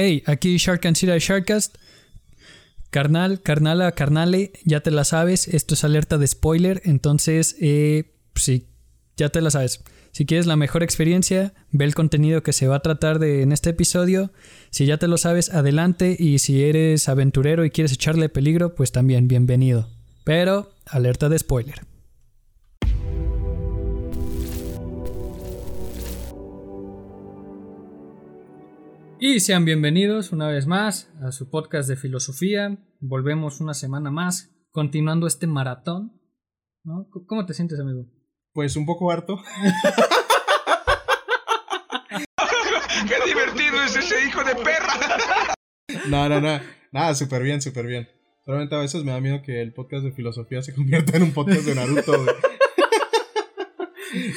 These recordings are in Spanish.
Hey, aquí Shark and Sira Sharkcast. Carnal, carnala, carnale, ya te la sabes. Esto es alerta de spoiler. Entonces, eh, sí, ya te la sabes. Si quieres la mejor experiencia, ve el contenido que se va a tratar de, en este episodio. Si ya te lo sabes, adelante. Y si eres aventurero y quieres echarle peligro, pues también bienvenido. Pero, alerta de spoiler. Y sean bienvenidos una vez más a su podcast de filosofía. Volvemos una semana más, continuando este maratón. ¿no? ¿Cómo te sientes, amigo? Pues un poco harto. ¡Qué divertido es ese hijo de perra! No, no, no. Nada, súper bien, súper bien. Solamente a veces me da miedo que el podcast de filosofía se convierta en un podcast de Naruto.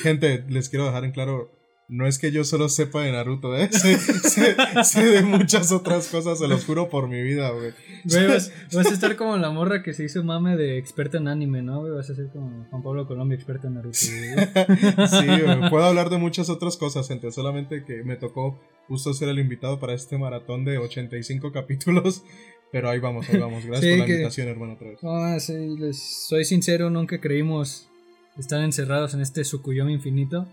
Gente, les quiero dejar en claro, no es que yo solo sepa de Naruto, ¿eh? Sé, sé- sé de muchas otras cosas, se los juro por mi vida, güey. Güey, vas, vas a estar como la morra que se hizo mame de experta en anime, ¿no? Güey, vas a ser como Juan Pablo Colombia, experta en Naruto. güey. Sí, güey, puedo hablar de muchas otras cosas, gente. Solamente que me tocó justo ser el invitado para este maratón de 85 capítulos. Pero ahí vamos, ahí vamos. Gracias Sí, por la que- invitación, hermano, otra vez. Ah, sí, les soy sincero, nunca creímos estar encerrados en este Sukuyomi infinito.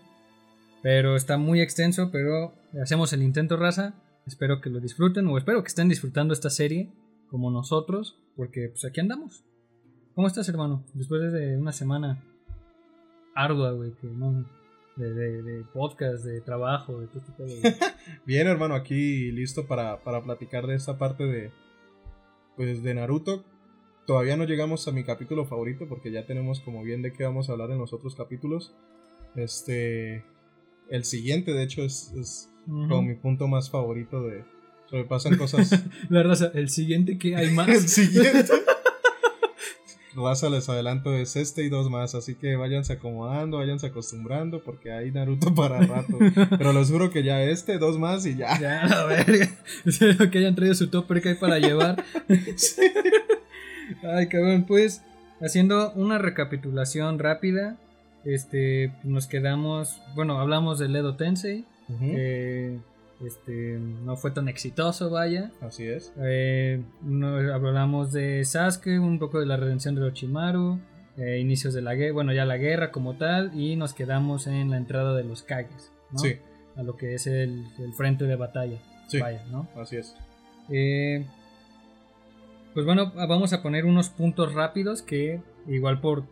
Pero está muy extenso, pero hacemos el intento, raza. Espero que lo disfruten o espero que estén disfrutando esta serie como nosotros, porque pues aquí andamos. ¿Cómo estás, hermano? Después de una semana ardua, güey, que no... De, de, de podcast, de trabajo, de todo este güey. Bien, hermano, aquí listo para, para platicar de esta parte de. Pues de Naruto. Todavía no llegamos a mi capítulo favorito porque ya tenemos como bien de qué vamos a hablar en los otros capítulos. Este. El siguiente, de hecho, es, es como mi punto más favorito de. Sobrepasan cosas. La raza, el siguiente que hay el más. siguiente. Raza, les adelanto, es este y dos más. Así que váyanse acomodando, váyanse acostumbrando porque hay Naruto para rato. Pero les juro que ya este, dos más y ya. Ya, la verga. Espero que hayan traído su topper que hay para llevar. Ay, cabrón, pues, haciendo una recapitulación rápida, este, nos quedamos, bueno, hablamos del Edo Tensei, este, no fue tan exitoso, vaya. Así es. Eh, no- hablamos de Sasuke, un poco de la redención de Orochimaru, eh, inicios de la guerra, bueno, ya la guerra como tal, y nos quedamos en la entrada de los Kages, ¿no? Sí, A lo que es el, el frente de batalla, sí. vaya, ¿no? Así es. Eh, pues bueno, vamos a poner unos puntos rápidos que igual por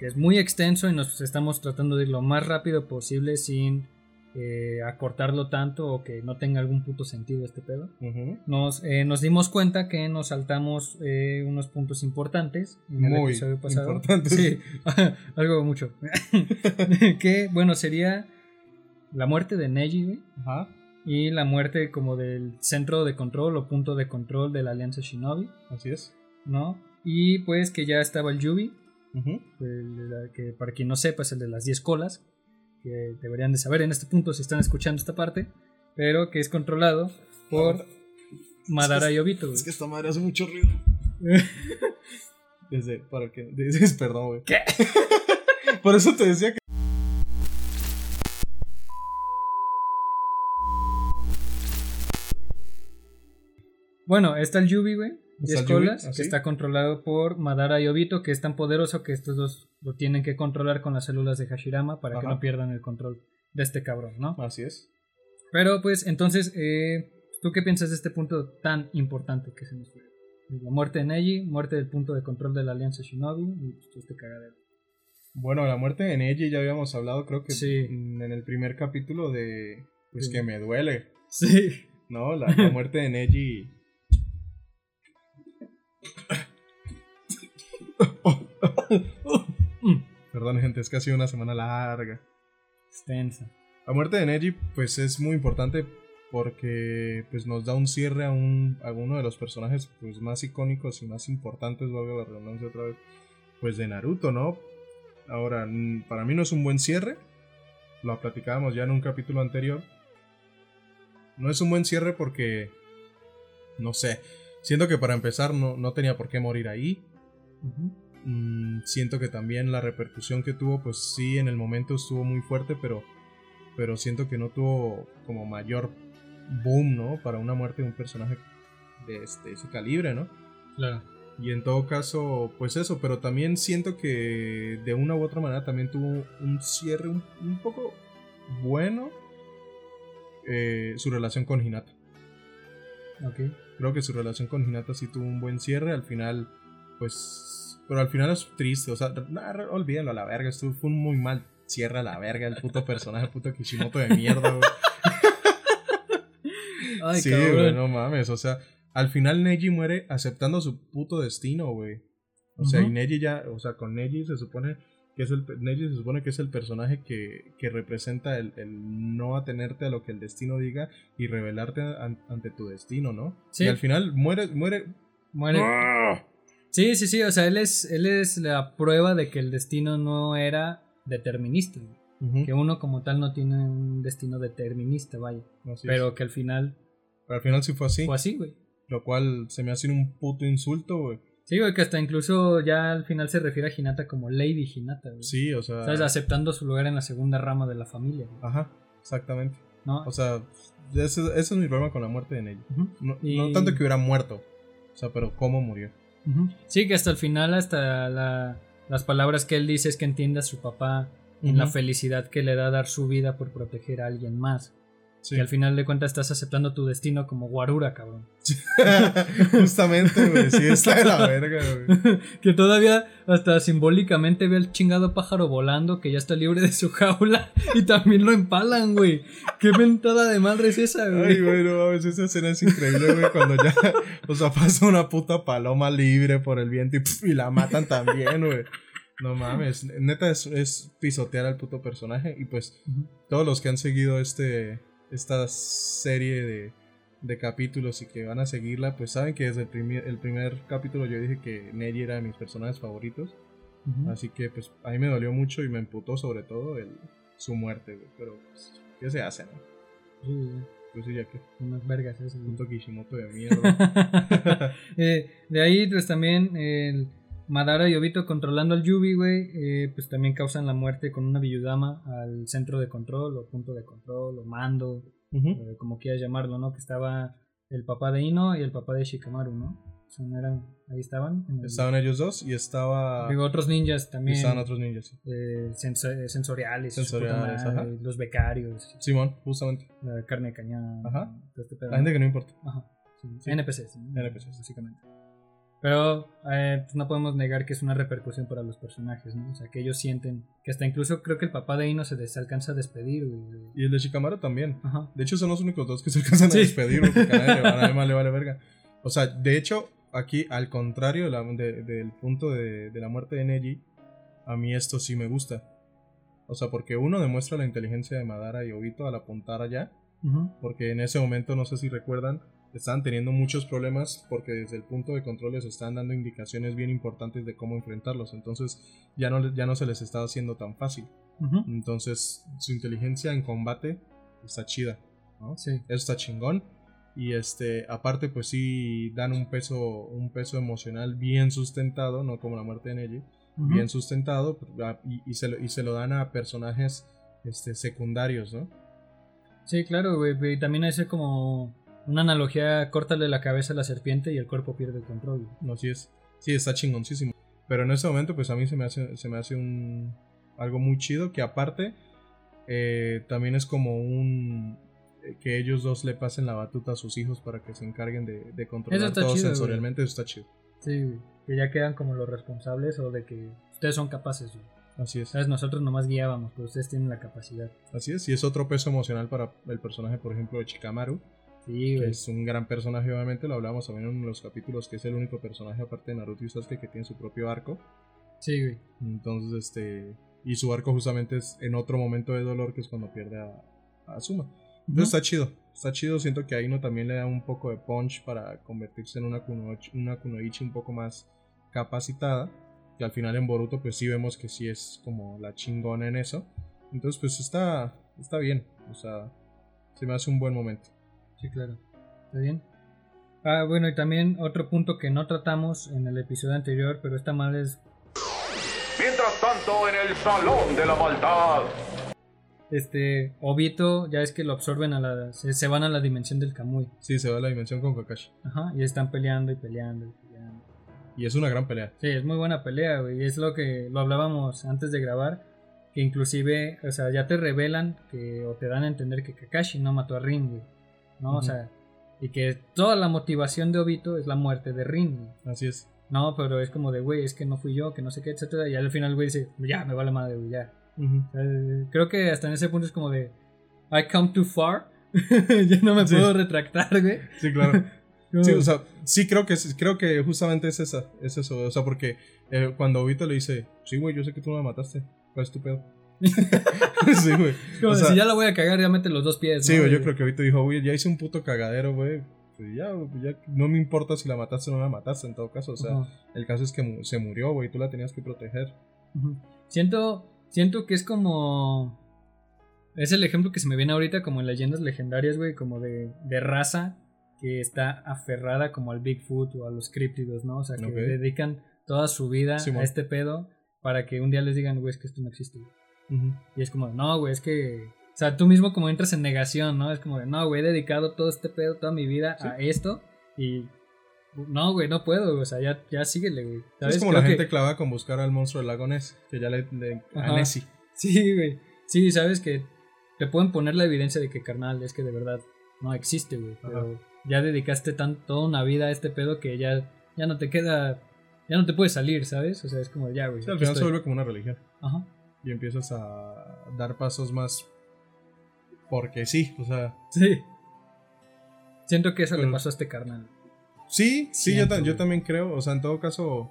que es muy extenso y nos estamos tratando de ir lo más rápido posible sin eh, acortarlo tanto o que no tenga algún puto sentido este pedo. Nos, eh, nos dimos cuenta que nos saltamos eh, unos puntos importantes en el Muy episodio pasado. importantes. Sí, algo mucho. que bueno, sería la muerte de Neji, güey. Ajá. Y la muerte como del centro de control o punto de control de la Alianza Shinobi, Así es. ¿no? Y pues que ya estaba el Yubi, El la- que para quien no sepa es el de las 10 colas, que deberían de saber en este punto si están escuchando esta parte, pero que es controlado por Madara y Obito. Es que esta madre hace mucho ruido. Desde, para que. Desde, perdón, güey. ¿Qué? Por eso te decía que. Bueno, está el Yubi, güey. Está 10 el Yubi, colas, que está controlado por Madara y Obito, que es tan poderoso que estos dos lo tienen que controlar con las células de Hashirama para que no pierdan el control de este cabrón, ¿no? Así es. Pero pues entonces, eh, ¿tú qué piensas de este punto tan importante que se nos fue? La muerte de Neji, muerte del punto de control de la Alianza Shinobi y pues, este cagadero. Bueno, la muerte de Neji ya habíamos hablado, creo que Sí. en el primer capítulo de. Pues Sí. que me duele. Sí. ¿No? La, la muerte de Neji. Perdón, gente, es que ha sido una semana larga. Extensa. La muerte de Neji, pues es muy importante porque pues nos da un cierre a, un, a uno de los personajes pues más icónicos y más importantes, valga la redundancia otra vez, pues de Naruto, ¿no? Ahora, para mí no es un buen cierre, lo platicábamos ya en un capítulo anterior. No es un buen cierre porque, no sé, siento que para empezar no, no tenía por qué morir ahí. Mm, siento que también la repercusión que tuvo, pues sí, en el momento estuvo muy fuerte, pero, pero siento que no tuvo como mayor boom, ¿no? Para una muerte de un personaje de este, ese calibre, ¿no? Claro. Y en todo caso, pues eso, pero también siento que de una u otra manera también tuvo un cierre un, un poco bueno eh, su relación con Hinata. Ok. Creo que su relación con Hinata sí tuvo un buen cierre. Al final, pues. Pero al final es triste. O sea, nah, olvídalo a la verga. Esto fue un muy mal cierre a la verga. El puto personaje, el puto Kishimoto de mierda, güey. Ay, sí, güey, no mames. O sea, al final Neji muere aceptando su puto destino, güey. O sea, y. Neji ya, o sea, con Neji se supone que es el Neji se supone que es el personaje que, que representa el, el no atenerte a lo que el destino diga y rebelarte an- ante tu destino, ¿no? Sí. Y al final muere, muere. Muere. ¡Ah! Sí, sí, sí. O sea, él es, él es la prueba de que el destino no era determinista. Ujú, Que uno como tal no tiene un destino determinista, vaya. así Pero es. que al final Pero al final sí fue así. fue así, güey. Lo cual se me hace un puto insulto, güey. Sí, güey, que hasta incluso ya al final se refiere a Hinata como Lady Hinata, güey. Sí, o sea. ¿Sabes? Aceptando su lugar en la segunda rama de la familia, güey, Ajá, exactamente. ¿no? O sea, ese, ese es mi problema con la muerte de Neji. No, Y- no tanto que hubiera muerto. O sea, pero cómo murió. Sí, que hasta el final, hasta la- las palabras que él dice es que entiende a su papá en la felicidad que le da dar su vida por proteger a alguien más. Sí. Que al final de cuentas estás aceptando tu destino como guarura, cabrón. Justamente, güey. Sí, está de la verga, güey. que todavía hasta simbólicamente ve al chingado pájaro volando que ya está libre de su jaula y también lo empalan, güey. Qué ventada de madre es esa, güey. Ay, güey, no mames, esa escena es increíble, güey. Cuando ya, o sea, pasa una puta paloma libre por el viento y, la matan también, güey. No mames, neta es, es pisotear al puto personaje. Y pues, todos los que han seguido este, esta serie de, de capítulos y que van a seguirla, pues saben que desde el primer, el primer capítulo yo dije que Neji era de mis personajes favoritos. Así que pues a mí me dolió mucho y me emputó sobre todo el, su muerte, güey. Pero pues, ¿qué se hace, no? Sí, sí, Pues sí, ya que unas vergas güey. punto Kishimoto de mierda. Eh, de ahí, pues también el Madara y Obito controlando al Yubi, güey, eh, pues también causan la muerte con una Biyudama al centro de control, o punto de control, o mando, eh, como quieras llamarlo, ¿no? Que estaba el papá de Ino y el papá de Shikamaru, ¿no? O sea, no eran, ahí estaban. en el- Estaban ellos dos y estaba. Digo, otros ninjas también. estaban otros ninjas. eh, senso- eh, sensoriales, Sensoriales, ajá. los becarios, Simón, justamente. la carne de cañón, Ajá. todo este pedo, La gente que no importa. Ajá. sí, Sí. NPCs. ¿no? NPCs. Básicamente. Pero eh, pues no podemos negar que es una repercusión para los personajes, ¿no? O sea, que ellos sienten que hasta incluso creo que el papá de Ino se des- alcanza a despedir, güey. Y el de Shikamaru también. Ajá. De hecho, son los únicos dos que se alcanzan Sí. a despedir, porque a nadie, le- vale verga. O sea, de hecho, aquí, al contrario de la- de- del punto de, de la muerte de Neji, a mí esto sí me gusta. O sea, porque uno demuestra la inteligencia de Madara y Obito al apuntar allá. Porque en ese momento, no sé si recuerdan, estaban teniendo muchos problemas porque desde el punto de control les estaban dando indicaciones bien importantes de cómo enfrentarlos, entonces ya no, ya no se les estaba haciendo tan fácil. Ujú. Entonces su inteligencia en combate está chida, ¿no? Sí. Eso está chingón. Y este, aparte, pues sí dan un peso, un peso emocional bien sustentado, no como la muerte de Neji, Ujú. bien sustentado, y, y se, lo, y se lo dan a personajes este, secundarios, ¿no? Sí, claro, güey. Y también hace como una analogía, córtale la cabeza a la serpiente y el cuerpo pierde el control. No, sí es. Sí, está chingoncísimo. Pero en ese momento, pues a mí se me hace, se me hace un algo muy chido. Que aparte, eh, también es como un eh, que ellos dos le pasen la batuta a sus hijos para que se encarguen de, de controlar todo chido, güey. sensorialmente. Eso está chido. Sí, güey. Que ya quedan como los responsables o de que ustedes son capaces, güey. Así es. ¿Sabes? Nosotros nomás guiábamos, pero ustedes tienen la capacidad. Así es. Y es otro peso emocional para el personaje, por ejemplo, de Chikamaru. Sí, Que es un gran personaje, obviamente. Lo hablamos también en uno de los capítulos, que es el único personaje, aparte de Naruto y Sasuke, que tiene su propio arco. Sí, güey. Entonces, este. Y su arco justamente es en otro momento de dolor, que es cuando pierde a, a Asuma. Entonces Ujú. está chido. Está chido. Siento que a Ino también le da un poco de punch para convertirse en una, kunoichi, una kunoichi un poco más capacitada. Que al final en Boruto, pues sí vemos que sí es como la chingona en eso. Entonces, pues está, está bien. O sea, se me hace un buen momento. Sí, claro. ¿Está bien? Ah, bueno, y también otro punto que no tratamos en el episodio anterior, pero esta madre es... Mientras tanto, en el Salón de la Maldad. este, Obito, ya es que lo absorben a la, se, se van a la dimensión del Kamui. Sí, se va a la dimensión con Kakashi. Ajá, y están peleando y peleando y peleando. Y es una gran pelea. Sí, es muy buena pelea, güey. y Es lo que lo hablábamos antes de grabar. Que inclusive, o sea, ya te revelan que, o te dan a entender que Kakashi no mató a Rin, güey. ¿No? O sea, y que toda la motivación de Obito es la muerte de Rin. Así es. No, pero es como de, güey, es que no fui yo, que no sé qué, etcétera. Y al final, güey, dice, ya, me vale madre, güey, ya. Ujú. O sea, creo que hasta en ese punto es como de, I come too far. ya no me Sí. puedo retractar, güey. Sí, claro. Sí, o sea, sí creo que creo que justamente es esa, es eso, o sea, porque eh, cuando Obito le dice, sí, güey, yo sé que tú me mataste, ¿cuál es tu pedo? sí, güey. como o de, sea, si ya la voy a cagar, ya mete los dos pies. Sí, ¿no? güey, yo creo que Obito dijo, güey, ya hice un puto cagadero, güey. Pues ya, ya no me importa si la mataste o no la mataste, en todo caso. O sea, el caso es que mu- se murió, güey, tú la tenías que proteger. Siento, siento que es como. Es el ejemplo que se me viene ahorita, como en leyendas legendarias, güey, como de, de raza que está aferrada como al Bigfoot o a los críptidos, ¿no? O sea, que dedican toda su vida a este pedo para que un día les digan, güey, es que esto no existe. güey". Y es como, no, güey, es que. O sea, tú mismo como entras en negación, ¿no? Es como de, no, güey, he dedicado todo este pedo, toda mi vida a esto y. No, güey, no puedo, o sea, ya, ya síguele, güey. ¿Sabes? Es como Creo la que- gente clavada con buscar al monstruo del lago Ness, que ya le... le a. Nessie. Sí, güey. Sí, sabes que te pueden poner la evidencia de que, carnal, es que de verdad no existe, güey. Pero ya dedicaste tan, toda una vida a este pedo que ya, ya no te queda. Ya no te puedes salir, ¿sabes? O sea, es como ya, güey. Al final se vuelve como una religión. Ajá. Y empiezas a dar pasos más... Porque sí, o sea... Sí. Siento que eso le Pero- pasó a este carnal. Sí, sí, yo, Siento, yo también creo, o sea, en todo caso...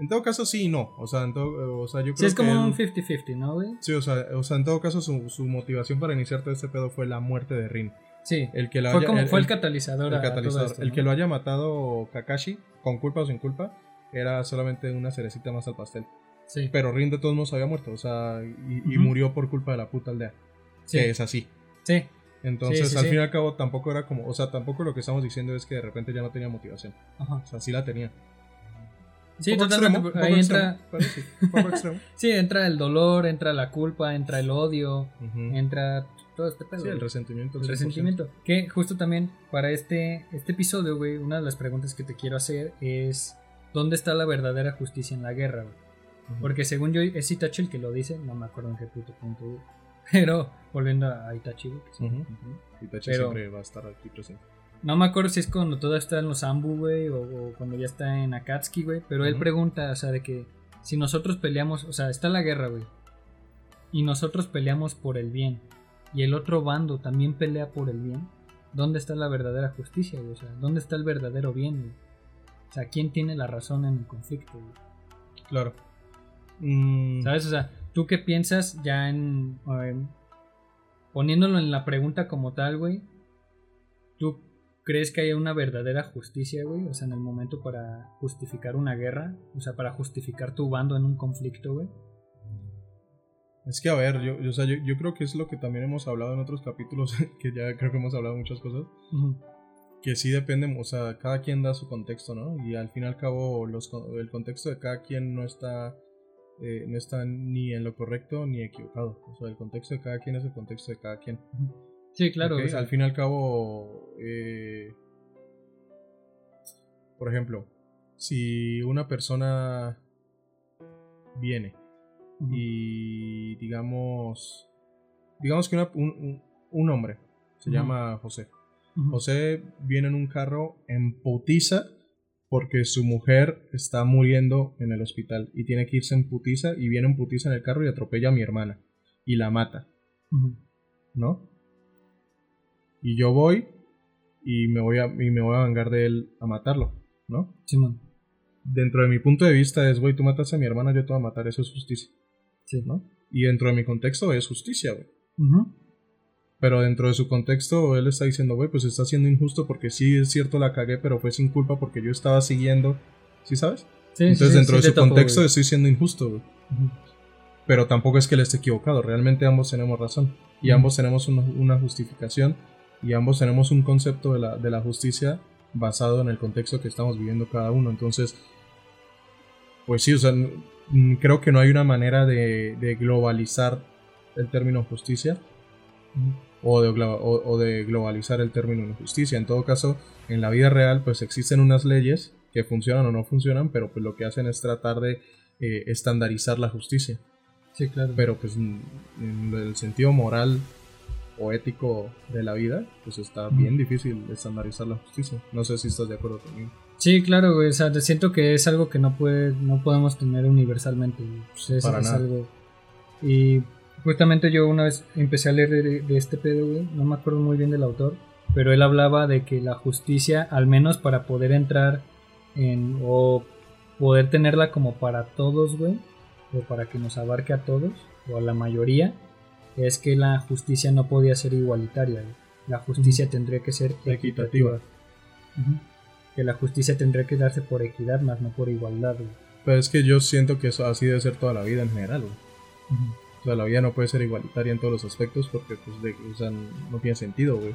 En todo caso sí y no, o sea, en todo, o sea yo creo Sí, es como que un él- 50-50, ¿no, güey? Sí, o sea, o sea, en todo caso su, su motivación para iniciar todo este pedo fue la muerte de Rin. Sí. El que la Fue, haya- como, el- fue el catalizador. el catalizador. esto, el ¿no? que lo haya matado Kakashi, con culpa o sin culpa, era solamente una cerecita más al pastel. Sí. Pero Rin de todos modos había muerto, o sea, y, murió por culpa de la puta aldea. Sí. Que es así. Sí. Entonces, Sí, sí, al fin y al cabo, tampoco era como, o sea, tampoco lo que estamos diciendo es que de repente ya no tenía motivación. Ajá. O sea, sí la tenía. Sí, totalmente. extremo, ahí extremo, entra. sí, entra el dolor, entra la culpa, entra el odio, entra todo este pedo. Sí, el resentimiento. El 100%. resentimiento. Que justo también para este, este episodio, güey, una de las preguntas que te quiero hacer es ¿dónde está la verdadera justicia en la guerra, güey? Porque según yo es Itachi el que lo dice, no me acuerdo en qué puto punto. Pero volviendo a Itachi, que sí. Itachi Pero- siempre va a estar aquí presente. No me acuerdo si es cuando todo está en los Ambu, güey, o, o cuando ya está en Akatsuki, güey. Pero él pregunta, o sea, de que si nosotros peleamos, o sea, está la guerra, güey. Y nosotros peleamos por el bien. Y el otro bando también pelea por el bien. ¿Dónde está la verdadera justicia, güey? O sea, ¿dónde está el verdadero bien, güey? O sea, ¿quién tiene la razón en el conflicto, güey? Claro. Mm, ¿Sabes? O sea, ¿tú qué piensas ya en... poniéndolo en la pregunta como tal, güey? ¿Tú crees que haya una verdadera justicia, güey? O sea, en el momento para justificar una guerra. O sea, para justificar tu bando en un conflicto, güey. Es que a ver, yo, yo, o sea, yo, yo creo que es lo que también hemos hablado en otros capítulos, que ya creo que hemos hablado muchas cosas, que sí depende, o sea, cada quien da su contexto, ¿no? Y al fin y al cabo los, el contexto de cada quien no está, eh, no está ni en lo correcto ni equivocado. O sea, el contexto de cada quien es el contexto de cada quien. Sí, claro. Ok, o sea, Al fin y al cabo, eh, por ejemplo, si una persona viene y digamos, digamos que una- un, hombre se llama José. José viene en un carro en putiza porque su mujer está muriendo en el hospital y tiene que irse en putiza y viene en putiza en el carro y atropella a mi hermana y la mata. ¿no? Y yo voy y me voy a, y me voy a vengar de él a matarlo, ¿no? Simón. Dentro de mi punto de vista es, güey, tú matas a mi hermana, yo te voy a matar, eso es justicia, Sí. ¿no? Y dentro de mi contexto es justicia, güey. Pero dentro de su contexto, él está diciendo, güey, pues está siendo injusto porque sí es cierto la cagué, pero fue sin culpa porque yo estaba siguiendo. ¿Sí sabes? Sí, Entonces, sí, dentro sí de su topo, contexto, estoy siendo injusto, güey. Pero tampoco es que él esté equivocado. Realmente ambos tenemos razón. Y ambos tenemos una, una justificación. Y ambos tenemos un concepto de la, de la justicia basado en el contexto que estamos viviendo cada uno. Entonces, pues sí, o sea, creo que no hay una manera de, de globalizar el término justicia. O de, o- o de globalizar el término injusticia. En todo caso, en la vida real, pues existen unas leyes que funcionan o no funcionan, pero pues lo que hacen es tratar de eh, estandarizar la justicia. Sí, claro. Pero pues en el sentido moral o ético de la vida, pues está bien difícil estandarizar la justicia. No sé si estás de acuerdo conmigo. Sí, claro, güey. O sea, te siento que es algo que no puede, no podemos tener universalmente. Pues es, Para es nada. algo. Y justamente yo una vez empecé a leer de, de este pedo, güey. No me acuerdo muy bien del autor. Pero él hablaba de que la justicia, al menos para poder entrar en. o poder tenerla como para todos, güey. O para que nos abarque a todos, o a la mayoría. Es que la justicia no podía ser igualitaria, güey. La justicia tendría que ser Equitativa. Que la justicia tendría que darse por equidad, más no por igualdad, güey. Pero es que yo siento que eso así debe ser toda la vida en general, güey. O sea, la vida no puede ser igualitaria en todos los aspectos porque, pues, de- o sea, no tiene sentido, güey.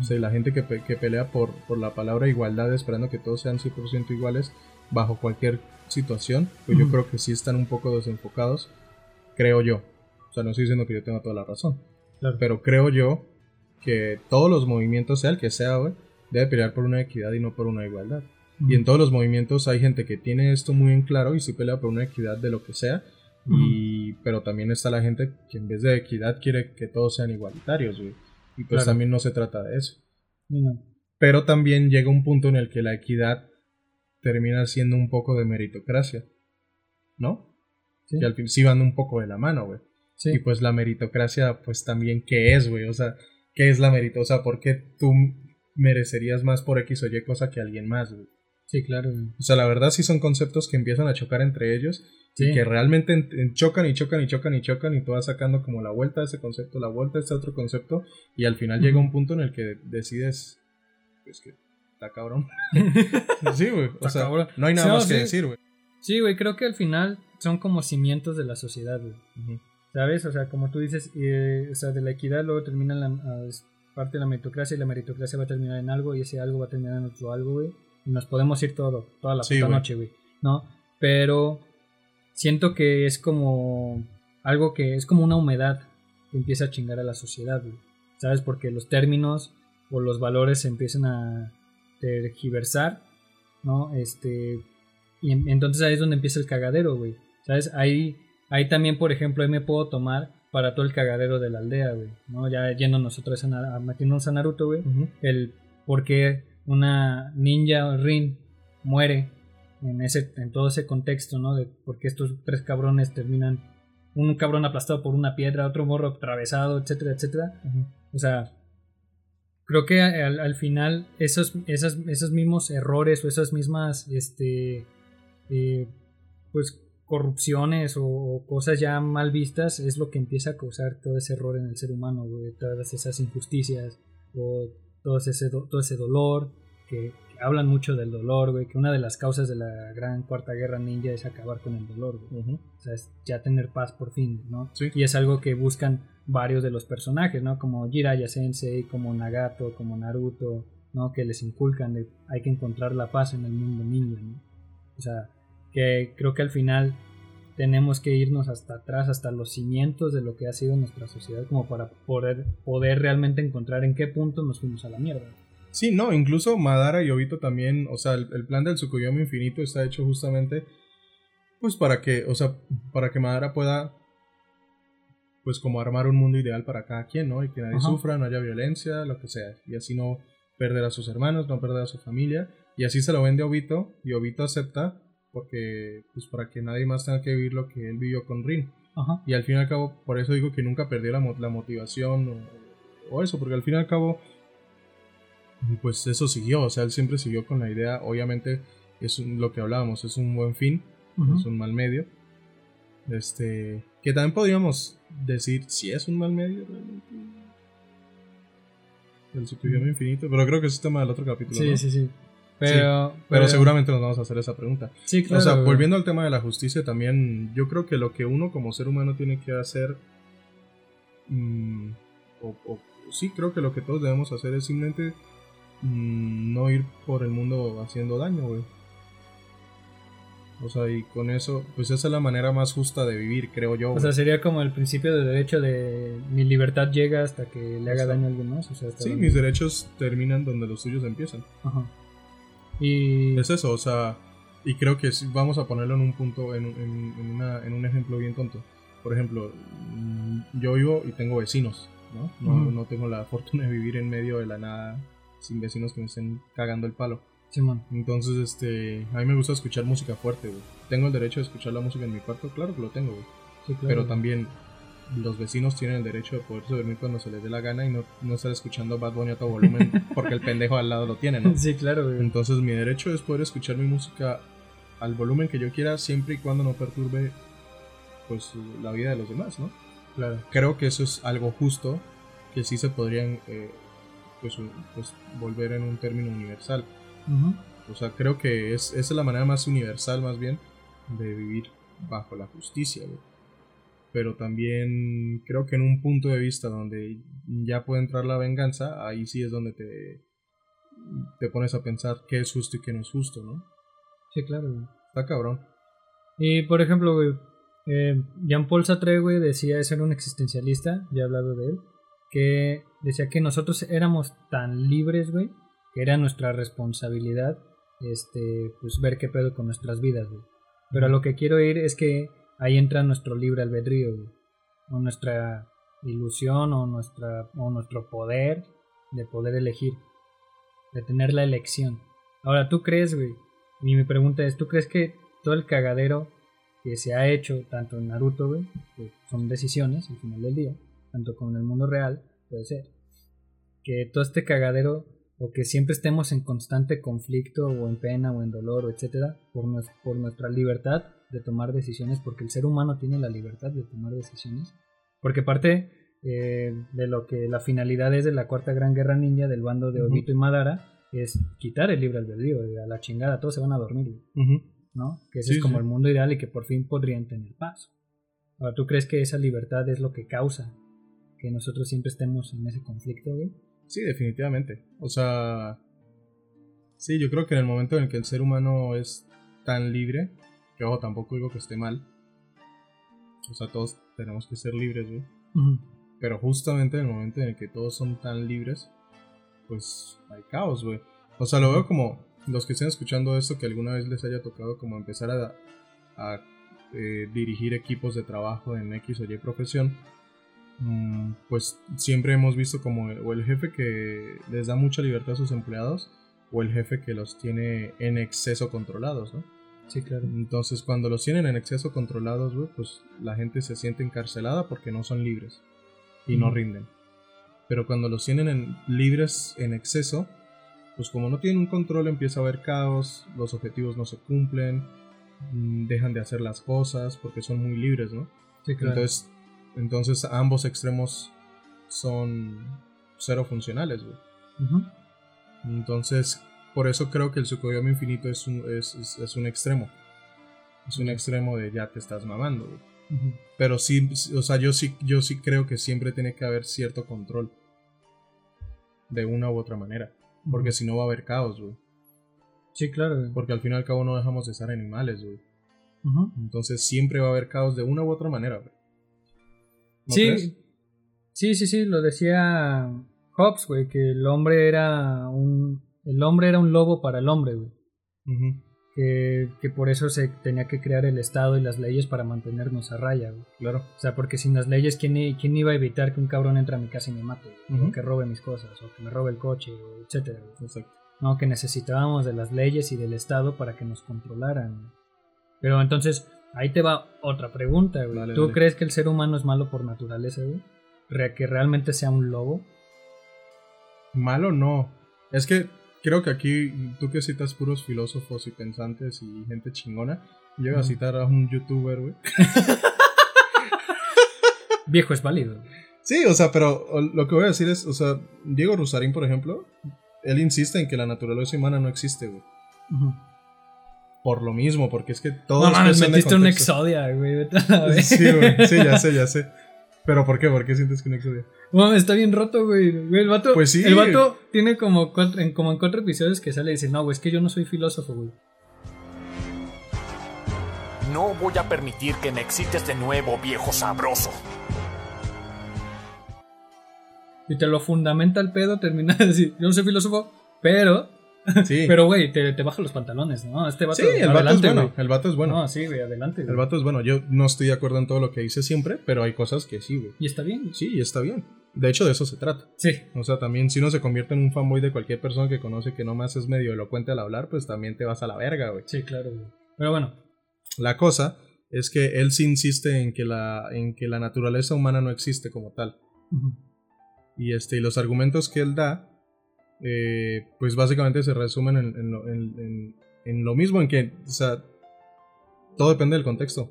O sea, la gente que, pe- que pelea por, por la palabra igualdad esperando que todos sean 100% iguales bajo cualquier situación, pues yo Ujú. creo que sí están un poco desenfocados, creo yo. O sea, no estoy diciendo que yo tenga toda la razón, Claro. pero creo yo que todos los movimientos, sea el que sea, güey, debe pelear por una equidad y no por una igualdad. Y en todos los movimientos hay gente que tiene esto muy en claro y sí pelea por una equidad de lo que sea. Y, pero también está la gente que en vez de equidad quiere que todos sean igualitarios, güey. Y pues Claro. también no se trata de eso. No. Pero también llega un punto en el que la equidad termina siendo un poco de meritocracia. ¿No? Sí. Que al fin sí van un poco de la mano, güey. Sí. Y pues la meritocracia, pues también, ¿qué es, güey? O sea, ¿qué es la meritocracia? O sea, ¿por qué tú merecerías más por X o Y cosa que alguien más, güey? Sí, claro. O sea, la verdad sí son conceptos que empiezan a chocar entre ellos Sí. y que realmente en- en- chocan y chocan y chocan y chocan y tú vas sacando como la vuelta a ese concepto, la vuelta a este otro concepto y al final llega un punto en el que decides, pues que está cabrón. sí, güey. O sea, cabrón. no hay nada Sí, más que decir, güey. Sí, güey, creo que al final son como cimientos de la sociedad, güey. ¿Sabes? O sea, como tú dices, eh, o sea, de la equidad luego termina la, a- es parte de la meritocracia y la meritocracia va a terminar en algo y ese algo va a terminar en otro algo, güey. Y nos podemos ir todo, toda la Sí, puta noche, güey. ¿No? Pero siento que es como algo que es como una humedad que empieza a chingar a la sociedad, güey. ¿Sabes? Porque los términos o los valores se empiezan a tergiversar, ¿no? Este, y en- entonces ahí es donde empieza el cagadero, güey. ¿Sabes? Ahí, ahí también, por ejemplo, ahí me puedo tomar para todo el cagadero de la aldea, güey. ¿No? Ya yéndonos otra vez a, a a Naruto, güey. El por qué una ninja Rin muere en, ese, en todo ese contexto, ¿no? De por qué estos tres cabrones terminan. Un cabrón aplastado por una piedra, otro morro atravesado, etcétera, etcétera. O sea, creo que al, al final esos, esos mismos errores o esas mismas, este, eh, pues, corrupciones o, o cosas ya mal vistas es lo que empieza a causar todo ese error en el ser humano, güey, todas esas injusticias o todo ese, do- todo ese dolor, que, que hablan mucho del dolor, güey, que una de las causas de la gran cuarta guerra ninja es acabar con el dolor, güey. O sea, es ya tener paz por fin, ¿no? Sí. Y es algo que buscan varios de los personajes, ¿no? Como Jiraiya Sensei, como Nagato, como Naruto, ¿no? Que les inculcan de hay que encontrar la paz en el mundo ninja, ¿no? O sea, que creo que al final tenemos que irnos hasta atrás, hasta los cimientos de lo que ha sido nuestra sociedad, como para poder, poder realmente encontrar en qué punto nos fuimos a la mierda. Sí, no, incluso Madara y Obito también, o sea, el, el plan del Tsukuyomi infinito está hecho justamente pues para que, o sea, para que Madara pueda pues como armar un mundo ideal para cada quien, ¿no? Y que nadie Ajá. sufra, no haya violencia, lo que sea, y así no perder a sus hermanos, no perder a su familia, y así se lo vende a Obito, y Obito acepta porque pues para que nadie más tenga que vivir lo que él vivió con Rin. Ajá. Y al fin y al cabo, por eso digo que nunca perdió la, la motivación o, o eso, porque al fin y al cabo, pues eso siguió, o sea, él siempre siguió con la idea, obviamente es un- lo que hablábamos, es un buen fin, es un mal medio. Este, que también podríamos decir si es un mal medio realmente. El Tsukuyomi infinito, pero creo que es tema del otro capítulo. Sí, ¿no? sí, sí. Pero, Pero seguramente nos vamos a hacer esa pregunta. Sí, claro. o sea, volviendo al tema de la justicia también, yo creo que lo que uno como ser humano tiene que hacer, mm, o, o- sí, creo que lo que todos debemos hacer es simplemente mm, no ir por el mundo haciendo daño, güey. O sea, y con eso, pues esa es la manera más justa de vivir, creo yo. O sea, sería como el principio de derecho de mi libertad llega hasta que le haga daño a alguien más. O sea, hasta sí, donde- mis derechos terminan donde los tuyos empiezan. Ajá. Y. Es eso, o sea, y creo que sí, vamos a ponerlo en un punto, en, en, en una- en un ejemplo bien tonto. Por ejemplo, mm, yo vivo y tengo vecinos, ¿no? No, no tengo la fortuna de vivir en medio de la nada sin vecinos que me estén cagando el palo. Simón. Entonces, este, a mí me gusta escuchar música fuerte, güey. ¿Tengo el derecho de escuchar la música en mi cuarto? Claro que lo tengo, güey. Sí, claro. Pero también los vecinos tienen el derecho de poderse dormir cuando se les dé la gana y no, no estar escuchando Bad Bunny a todo volumen porque el pendejo al lado lo tiene, ¿no? Sí, claro, güey. Entonces mi derecho es poder escuchar mi música al volumen que yo quiera siempre y cuando no perturbe pues la vida de los demás, ¿no? Claro. Creo que eso es algo justo que sí se podrían eh, pues, pues, volver en un término universal. O sea, creo que es, esa es la manera más universal más bien de vivir bajo la justicia, güey. Pero también creo que en un punto de vista donde ya puede entrar la venganza, ahí sí es donde te, te pones a pensar qué es justo y qué no es justo, ¿no? Sí, claro, güey. Está cabrón. Y por ejemplo, güey, eh, Jean-Paul Sartre, güey, decía, ese era un existencialista, ya he hablado de él, que decía que nosotros éramos tan libres, güey, que era nuestra responsabilidad, este, pues ver qué pedo con nuestras vidas, güey. Pero a lo que quiero ir es que ahí entra nuestro libre albedrío, o nuestra ilusión, o, nuestra, o nuestro poder de poder elegir, de tener la elección. Ahora, ¿tú crees, güey? Y mi pregunta es, ¿tú crees que todo el cagadero que se ha hecho, tanto en Naruto, güey, son decisiones al final del día, tanto con el mundo real, puede ser, que todo este cagadero, o que siempre estemos en constante conflicto, o en pena, o en dolor, o etcétera, por, nues- por nuestra libertad de tomar decisiones, porque el ser humano tiene la libertad de tomar decisiones, porque parte eh, de lo que la finalidad es de la cuarta gran guerra ninja del bando de. Obito y Madara, es quitar el libre albedrío, de a la chingada, todos se van a dormir, güey. ¿no? Que ese Sí, es como sí. el mundo ideal y que por fin podrían tener paz. Ahora, ¿tú crees que esa libertad es lo que causa que nosotros siempre estemos en ese conflicto, güey? Sí, definitivamente. O sea, sí, yo creo que en el momento en el que el ser humano es tan libre, que ojo, tampoco digo que esté mal. O sea, todos tenemos que ser libres, güey. Pero justamente en el momento en el que todos son tan libres, pues hay caos, güey. O sea, lo veo como los que estén escuchando esto, que alguna vez les haya tocado como empezar a, a, eh, dirigir equipos de trabajo en X o Y profesión. mm, Pues siempre hemos visto como o el jefe que les da mucha libertad a sus empleados o el jefe que los tiene en exceso controlados, ¿no? Sí, claro. Entonces, cuando los tienen en exceso controlados, güey, pues la gente se siente encarcelada porque no son libres y no rinden. Pero cuando los tienen en- libres en exceso, pues como no tienen un control, empieza a haber caos, los objetivos no se cumplen, mm, dejan de hacer las cosas porque son muy libres, ¿no? Sí, claro. Entonces, entonces ambos extremos son cero funcionales, güey. Entonces, por eso creo que el Tsukuyomi infinito es un, es, es- es un extremo. Es un extremo de ya te estás mamando, güey. Pero sí, o sea, yo sí, yo sí creo que siempre tiene que haber cierto control. De una u otra manera. Porque si no va a haber caos, güey. Sí, claro. güey. Porque al fin y al cabo no dejamos de ser animales, güey. Entonces siempre va a haber caos de una u otra manera, güey. ¿No sí, crees? sí, sí, sí, lo decía Hobbes, güey, que el hombre era un... El hombre era un lobo para el hombre, güey. Que, que por eso se tenía que crear el Estado y las leyes para mantenernos a raya, güey. Claro. O sea, porque sin las leyes, ¿quién, quién iba a evitar que un cabrón entre a mi casa y me mate? O que robe mis cosas, o que me robe el coche, o etcétera. güey? Exacto. No, que necesitábamos de las leyes y del Estado para que nos controlaran. güey. Pero entonces, ahí te va otra pregunta, güey. ¿Tú crees que el ser humano es malo por naturaleza, güey? ¿Que realmente sea un lobo? Malo no. Es que creo que aquí, tú que citas puros filósofos y pensantes y gente chingona, yo iba a Ujú. citar a un youtuber, güey. Viejo es válido. Sí, o sea, pero lo que voy a decir es, o sea, Diego Rusarín, por ejemplo, él insiste en que la naturaleza humana no existe, güey. Por lo mismo, porque es que todo No de metiste un. Exodia, güey. a. Sí, güey, sí, ya sé, ya sé. Pero ¿por qué? ¿Por qué sientes que un exodia? Mames, está bien roto, güey. Güey, El vato, Pues sí. el vato tiene como cuatro, en, como en cuatro episodios que sale y dice, no, güey, es que yo no soy filósofo, güey. no voy a permitir que me excites de nuevo, viejo sabroso. Y te lo fundamenta el pedo, termina de decir, yo no soy filósofo, pero... Sí. Pero, güey, te, te baja los pantalones, ¿no? Este vato, sí, el vato es bueno. güey. El vato es bueno. No, sí, güey, adelante. El vato es bueno. Yo no estoy de acuerdo en todo lo que dice siempre, pero hay cosas que sí, güey. Y está bien. Sí, y está bien. De hecho, de eso se trata. Sí. O sea, también si uno se convierte en un fanboy de cualquier persona que conoce que nomás es medio elocuente al hablar, pues también te vas a la verga, güey. Sí, claro, güey. Pero bueno. La cosa es que él sí insiste en que la, en que la naturaleza humana no existe como tal. Y, este, y los argumentos que él da, eh, pues básicamente se resumen en, en lo, en- en- en lo mismo, en que, o sea, todo depende del contexto.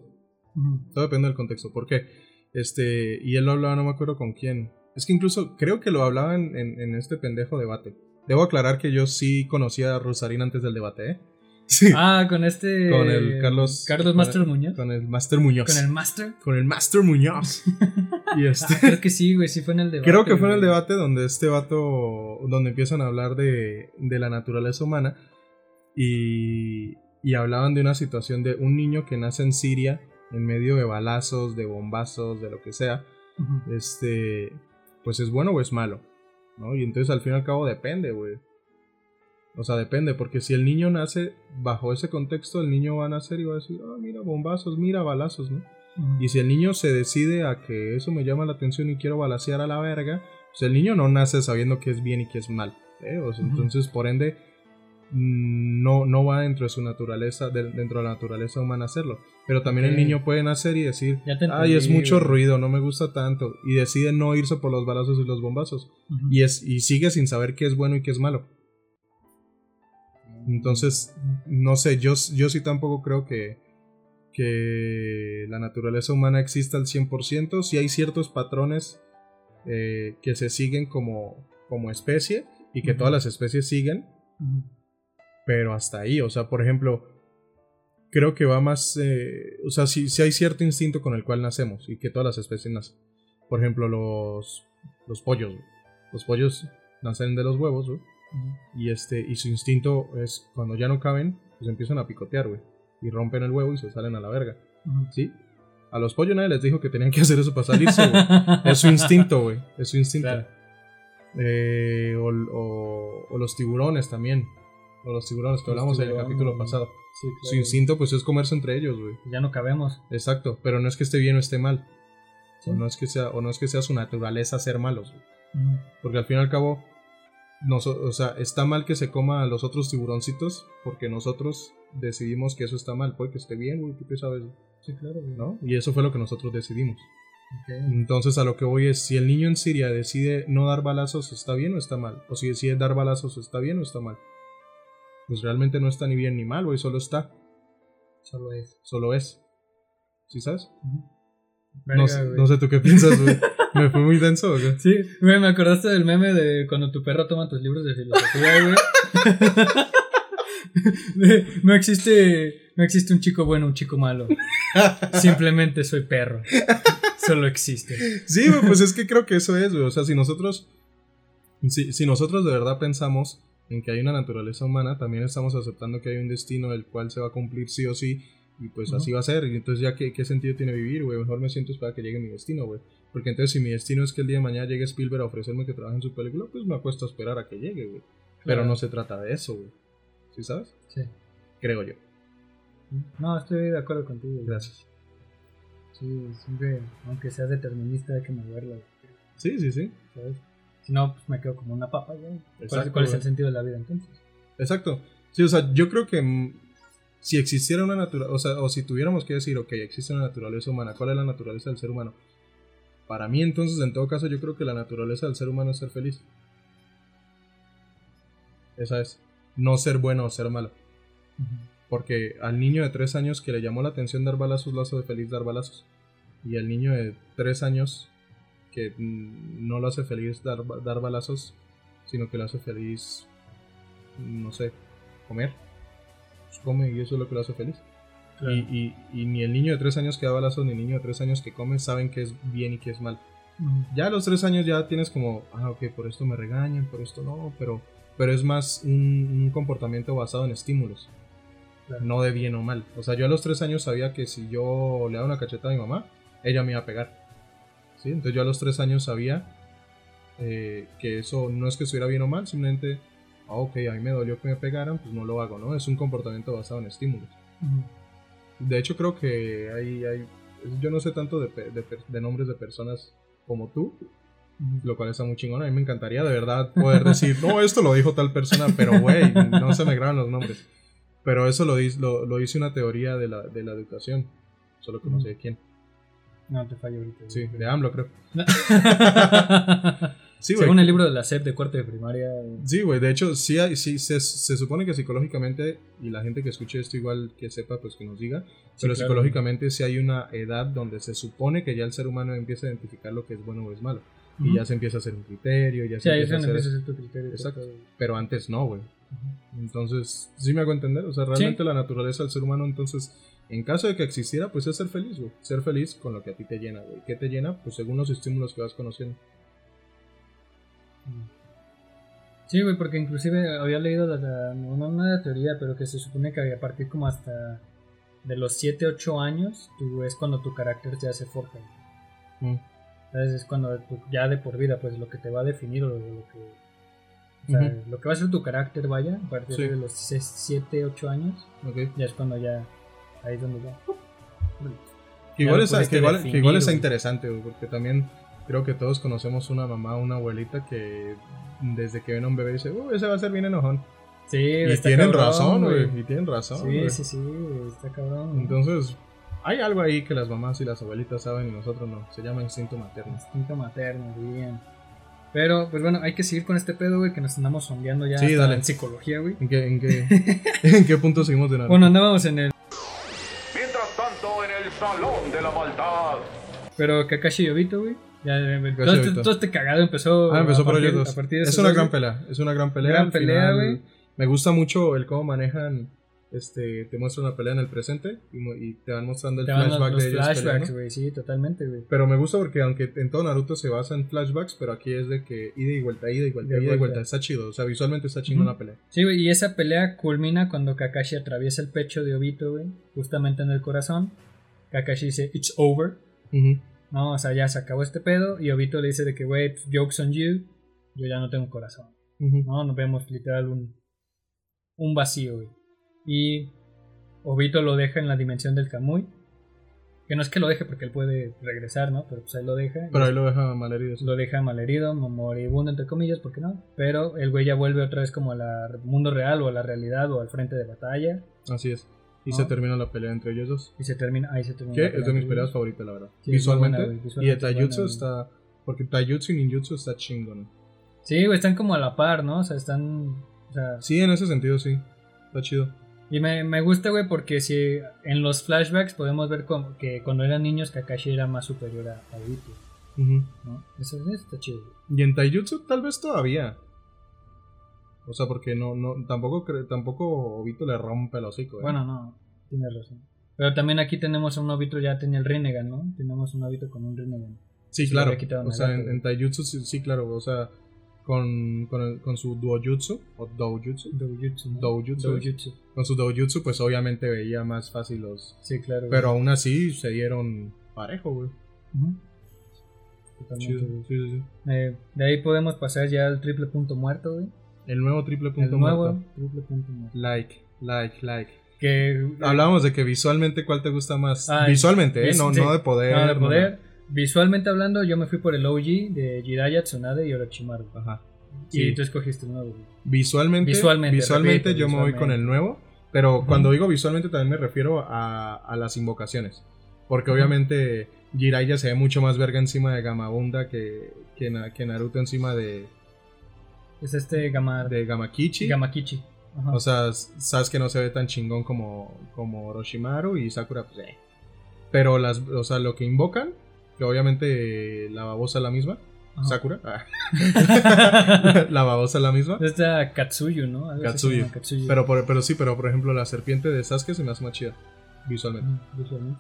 Todo depende del contexto. ¿Por qué? Este, y él lo hablaba, no me acuerdo con quién. Es que incluso creo que lo hablaba en este pendejo debate. Debo aclarar que yo sí conocía a Rosarín antes del debate, ¿eh? Sí. Ah, con este... con el Carlos. Carlos con Master el- Muñoz. Con el Master Muñoz. Con el Master. Con el Master Muñoz. y este. Ah, creo que sí, güey, sí fue en el debate. Creo que fue en el debate donde este vato, donde empiezan a hablar de, de la naturaleza humana y, y hablaban de una situación de un niño que nace en Siria en medio de balazos, de bombazos, de lo que sea, este, pues es bueno o es malo, ¿no? Y entonces al fin y al cabo depende, güey. O sea, depende, porque si el niño nace bajo ese contexto, el niño va a nacer y va a decir, ah, mira bombazos, mira balazos, ¿no? Y si el niño se decide a que eso me llama la atención y quiero balasear a la verga, pues el niño no nace sabiendo qué es bien y qué es mal. ¿eh? O sea. Entonces, por ende, mm, no, no va dentro de su naturaleza, de- dentro de la naturaleza humana hacerlo. Pero también el niño puede nacer y decir, ay, es mucho ruido, no me gusta tanto. Y decide no irse por los balazos y los bombazos. Y, es, y sigue sin saber qué es bueno y qué es malo. Entonces, no sé, yo, yo sí tampoco creo que, que la naturaleza humana exista al 100%. Sí hay ciertos patrones eh, que se siguen como, como especie y que todas las especies siguen, pero hasta ahí. O sea, por ejemplo, creo que va más... eh, o sea, sí, sí hay cierto instinto con el cual nacemos y que todas las especies nacen. Por ejemplo, los, los pollos. Los pollos nacen de los huevos, güey. Y este, y su instinto es cuando ya no caben, pues empiezan a picotear, güey. Y rompen el huevo y se salen a la verga. ¿Sí? A los pollos nadie les dijo que tenían que hacer eso para salirse, güey. Es su instinto, güey. Es su instinto. Claro. Eh, o, o- o los tiburones también. O los tiburones que Los hablamos en el capítulo pasado. Sí, Su instinto, pues es comerse entre ellos, güey. Ya no cabemos. Exacto. Pero no es que esté bien o esté mal. Sí. O, no es que sea, o no es que sea su naturaleza ser malos, güey. Porque al fin y al cabo, noso- o sea, está mal que se coma a los otros tiburoncitos porque nosotros decidimos que eso está mal. Puede que esté bien, güey, ¿tú qué sabes? Sí, claro, güey. ¿No? Y eso fue lo que nosotros decidimos. Entonces a lo que voy es, si el niño en Siria decide no dar balazos, ¿está bien o está mal? O si decide dar balazos, ¿está bien o está mal? Pues realmente no está ni bien ni mal, güey, solo está, Solo es. solo es. ¿Sí sabes? Ujú. No, Verga, sé- güey. no sé tú qué piensas, güey. ¿Me fue muy denso o qué? Sí, güey, me acordaste del meme de cuando tu perro toma tus libros de filosofía, güey. De, no existe, no existe un chico bueno, un chico malo. Simplemente soy perro. Solo existe. Sí, güey, pues es que creo que eso es, güey. O sea, si nosotros. Si, si nosotros de verdad pensamos en que hay una naturaleza humana, también estamos aceptando que hay un destino el cual se va a cumplir sí o sí. Y pues así va a ser. Y entonces, ya, ¿qué, qué sentido tiene vivir, güey? Mejor me siento para que llegue mi destino, güey. Porque entonces, si mi destino es que el día de mañana llegue Spielberg a ofrecerme que trabaje en su película, pues me acuesto a esperar a que llegue, güey. Pero Claro. no se trata de eso, güey. ¿Sí sabes? Sí. Creo yo. No, estoy de acuerdo contigo. güey. Gracias. Sí, siempre, aunque seas determinista, hay que moverlo. Sí, sí, sí. ¿sabes? Si no, pues me quedo como una papa, güey. ¿Cuál, Exacto, cuál es el sentido de la vida entonces? Exacto. Sí, o sea, yo creo que mm, si existiera una naturaleza, o sea, o si tuviéramos que decir, ok, existe una naturaleza humana, ¿cuál es la naturaleza del ser humano? Para mí, entonces, en todo caso, yo creo que la naturaleza del ser humano es ser feliz. Esa es. No ser bueno o ser malo. Porque al niño de tres años que le llamó la atención dar balazos, lo hace feliz dar balazos. Y al niño de tres años que mm, no lo hace feliz dar, dar balazos, sino que lo hace feliz, no sé, comer. Pues come y eso es lo que lo hace feliz. Claro. Y, y- y ni el niño de tres años que da balazos ni el niño de tres años que come saben que es bien y que es mal. Ya a los tres años ya tienes como, ah, ok, por esto me regañan, por esto no, pero, pero es más un, un comportamiento basado en estímulos. Claro. no de bien o mal. O sea, yo a los tres años sabía que si yo le daba una cacheta a mi mamá, ella me iba a pegar. ¿Sí? Entonces yo a los tres años sabía eh, que eso no es que estuviera bien o mal, simplemente, ah, ok, a mí me dolió que me pegaran, pues no lo hago, ¿no? Es un comportamiento basado en estímulos. Ujú. De hecho, creo que hay, hay yo no sé tanto de, de de nombres de personas como tú, lo cual está muy chingón. A mí me encantaría de verdad poder decir, no, esto lo dijo tal persona, pero güey, no se me graban los nombres. Pero eso lo, dice- lo, lo hice una teoría de la, de la educación, solo que no sé de quién. No, te fallo ahorita. Sí, de AMLO creo. Sí. Según el libro de la SEP de cuarto de primaria. Sí, güey, de hecho, sí, hay- sí se, se supone que psicológicamente, y la gente que escuche esto igual que sepa, pues que nos diga, pero claro. psicológicamente sí hay una edad donde se supone que ya el ser humano empieza a identificar lo que es bueno o es malo. Y ya se empieza a hacer un criterio, ya se empieza a hacer... empieza a ser tu criterio. Exacto. todo. Pero antes no, güey. Entonces, sí me hago entender. O sea, realmente la naturaleza del ser humano, entonces, en caso de que existiera, pues es ser feliz, güey. Ser feliz con lo que a ti te llena, güey. ¿Qué te llena? Pues según los estímulos que vas conociendo. Sí, güey, porque inclusive había leído la, la- no, no una teoría, pero que se supone que a partir como hasta de los 7, 8 años, tú es cuando tu carácter ya se forja. Mm. ¿Sabes? Es cuando ya de por vida, pues lo que te va a definir o lo, lo que... O sea, lo que va a ser tu carácter, vaya, a partir Sí. de los 7, 8 años, ya es cuando ya... Ahí es donde ya... Que igual, es, que igual, que igual está interesante, güey, porque también creo que todos conocemos una mamá, una abuelita que desde que ven a un bebé dice, uh, ese va a ser bien enojón. Sí, Y está tienen cabrón, razón, güey. Y tienen razón. Sí, güey. sí, sí, está cabrón. Entonces, hay algo ahí que las mamás y las abuelitas saben y nosotros no. Se llama instinto materno. Instinto materno, bien. Pero, pues bueno, hay que seguir con este pedo, güey, que nos andamos sondeando ya Sí, hasta dale. en psicología, güey. ¿En qué, en qué, en qué punto seguimos de nada? Bueno, andábamos en el... Mientras tanto, en el salón de la maldad. Pero Kakashi y Obito, güey. Ya, todo, este, todo este cagado empezó... Ah, empezó a por partir- ellos dos. Es una dos, gran pelea. Es una gran pelea. Gran pelea, güey. Me gusta mucho el cómo manejan. Este, te muestran la pelea en el presente y, y te van mostrando el Te van los, flashback los de ellos flashbacks, güey, sí, totalmente, güey. Pero me gusta porque aunque en todo Naruto se basa en flashbacks, pero aquí es de que ida y vuelta, ida y vuelta, De ida y vuelta. Está chido. O sea, visualmente está chingón Ujú. la pelea. Sí, güey, y esa pelea culmina cuando Kakashi atraviesa el pecho de Obito, güey, justamente en el corazón. Kakashi dice, it's over. Ujú. No, o sea, ya se acabó este pedo. Y Obito le dice de que, güey, pues, joke's on you. Yo ya no tengo corazón. ¿no? Nos vemos literal un, un vacío, güey. Y Obito lo deja en la dimensión del Kamui. Que no es que lo deje porque él puede regresar, ¿no? Pero pues ahí lo deja. Pero ahí lo deja malherido. sí. Lo deja malherido, moribundo, entre comillas, porque no. Pero el güey ya vuelve otra vez como al mundo real o a la realidad o al frente de batalla. Así es. Y se termina la pelea entre ellos dos. Y se termina, ahí se termina. Que es de mis peleas favoritas, la verdad. Sí, visualmente. buena, y de Taijutsu buena, está. Porque Taijutsu y Ninjutsu está chingón. Sí, güey, están como a la par, ¿no? O sea, están. O sea, Sí, en ese sentido sí. Está chido. Y me, me gusta, güey, porque si en los flashbacks podemos ver como que cuando eran niños Kakashi era más superior a, a. Eso, eso está chido. güey. Y en Taijutsu tal vez todavía. O sea, porque no, no, tampoco, tampoco Obito le rompe el hocico. ¿eh? Bueno, no, tienes razón. Pero también aquí tenemos a un Obito, ya tenía el Rinnegan, ¿no? Tenemos un Obito con un Rinnegan. sí, sí, claro. O sea, en, Taijutsu sí, sí, claro. O sea, con, con, el- con su Duojutsu o Doujutsu. Doujutsu. ¿no? Doujutsu. Doujutsu. Con su Doujutsu, pues obviamente veía más fácil los. Sí, claro. güey. Pero aún así se dieron parejo, güey. Chido. güey. Sí, sí, sí. Eh, de ahí podemos pasar ya al triple punto muerto, güey. El nuevo triple punto El nuevo muerto. triple punto muerto. Like, like, like. Que Hablábamos de que visualmente cuál te gusta más. Ah, visualmente, ¿eh? No, sí. no de poder. No, de no poder. Visualmente hablando, yo me fui por el OG de Jiraiya, Tsunade y Orochimaru. Ajá. Y tú escogiste el nuevo. Visualmente, Visualmente, visualmente repito, yo me voy con el nuevo. Pero cuando digo visualmente también me refiero a, a las invocaciones. Porque obviamente Jiraiya se ve mucho más verga encima de Gamabunda que, que Naruto encima de, Es este Gama, de Gamakichi. Gamakichi. Ajá. O sea, Sasuke no se ve tan chingón como, como Orochimaru y Sakura, pues, eh. Pero las, o sea, lo que invocan, que obviamente la babosa es la misma, Ajá. Sakura, ah. la babosa es la misma. Esta Katsuyu, ¿no? Katsuyu. Pero, por- pero sí, pero por ejemplo, la serpiente de Sasuke se me hace más chida, visualmente. Visualmente.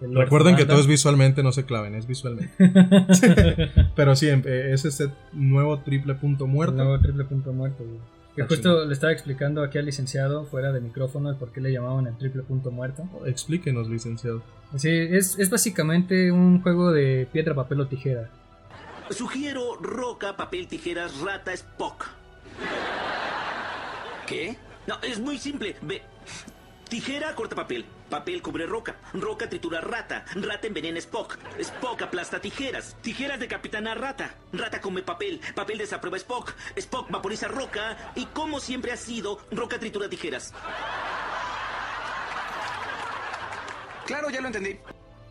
Recuerden que todo es visualmente, no se claven, es visualmente. Pero sí, em- eh, es este nuevo triple punto El muerto. nuevo triple punto muerto, güey. Que Ah, justo le estaba explicando aquí al licenciado fuera de micrófono el por qué le llamaban el triple punto muerto. Explíquenos, licenciado. Sí, es, es básicamente un juego de piedra, papel o tijera. Sugiero roca, papel, tijeras, rata, Spock. ¿Qué? No, es muy simple. Ve. Tijera corta papel. Papel cubre roca. Roca tritura rata. Rata envenena Spock. Spock aplasta tijeras. Tijeras de capitana rata. Rata come papel. Papel desaprueba Spock. Spock vaporiza roca. Y como siempre ha sido, roca tritura tijeras. Claro, ya lo entendí.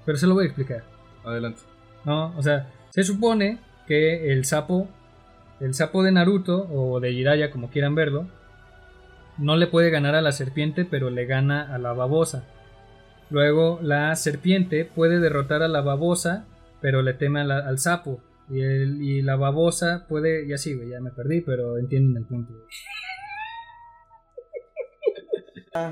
Pero se lo voy a explicar. Adelante. ¿no? O sea, se supone que el sapo, el sapo de Naruto o de Jiraiya, como quieran verlo, no le puede ganar a la serpiente, pero le gana a la babosa. Luego la serpiente puede derrotar a la babosa, pero le teme al sapo. Y, el- y la babosa puede, ya sí, ya me perdí, pero entienden el punto.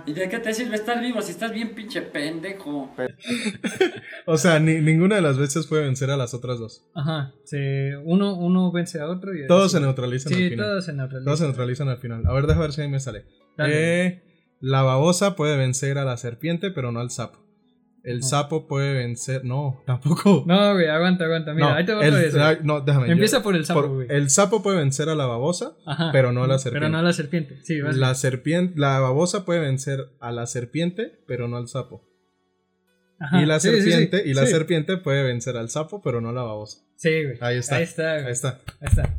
¿Y de qué te sirve estar vivo si estás bien pinche pendejo? O sea, ni- ninguna de las veces puede vencer a las otras dos. Ajá, se, uno, uno vence a otro y Todos se neutralizan Sí, al final. todos se neutralizan. Todos se neutralizan al final. A ver, déjame ver si ahí me sale. Eh, la babosa puede vencer a la serpiente, pero no al sapo. El No. sapo puede vencer. No, tampoco. No, güey, aguanta, aguanta. Mira, No, ahí te vez. güey. ay, no, déjame. Empieza yo- por el sapo, por- güey. el sapo puede vencer a la babosa, Ajá. pero no a la serpiente. Pero no a la serpiente. Sí, vas la serpiente, la babosa puede vencer a la serpiente, pero no al sapo. Ajá, y la sí, sí, sí, serpiente, y la sí. serpiente puede vencer al sapo, pero no a la babosa. Sí, güey. Ahí está. Ahí está, güey. Ahí está. Ahí está.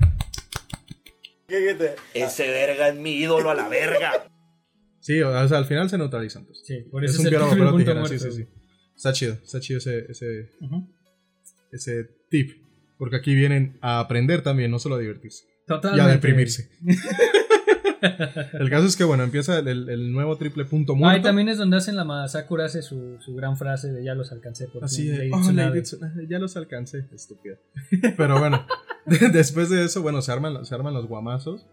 Ese verga es mi ídolo a la verga. Sí, o sea, al final se neutralizan. pues. Sí, por es eso un el piedra, papel o punto tijera, sí, muerto, sí, sí. Está chido, está chido ese, ese, ese tip. Porque aquí vienen a aprender también, no solo a divertirse. Y Totalmente. a deprimirse. el caso es que, bueno, empieza el, el- nuevo triple punto Ah, muerto. y también es donde hacen la Masakura hace su, su gran frase de ya los alcancé por Así de, oh, Tsunade". Lady Tsunade, ya los alcancé, estúpida. Pero bueno, después de eso, bueno, se arman, se arman los guamazos.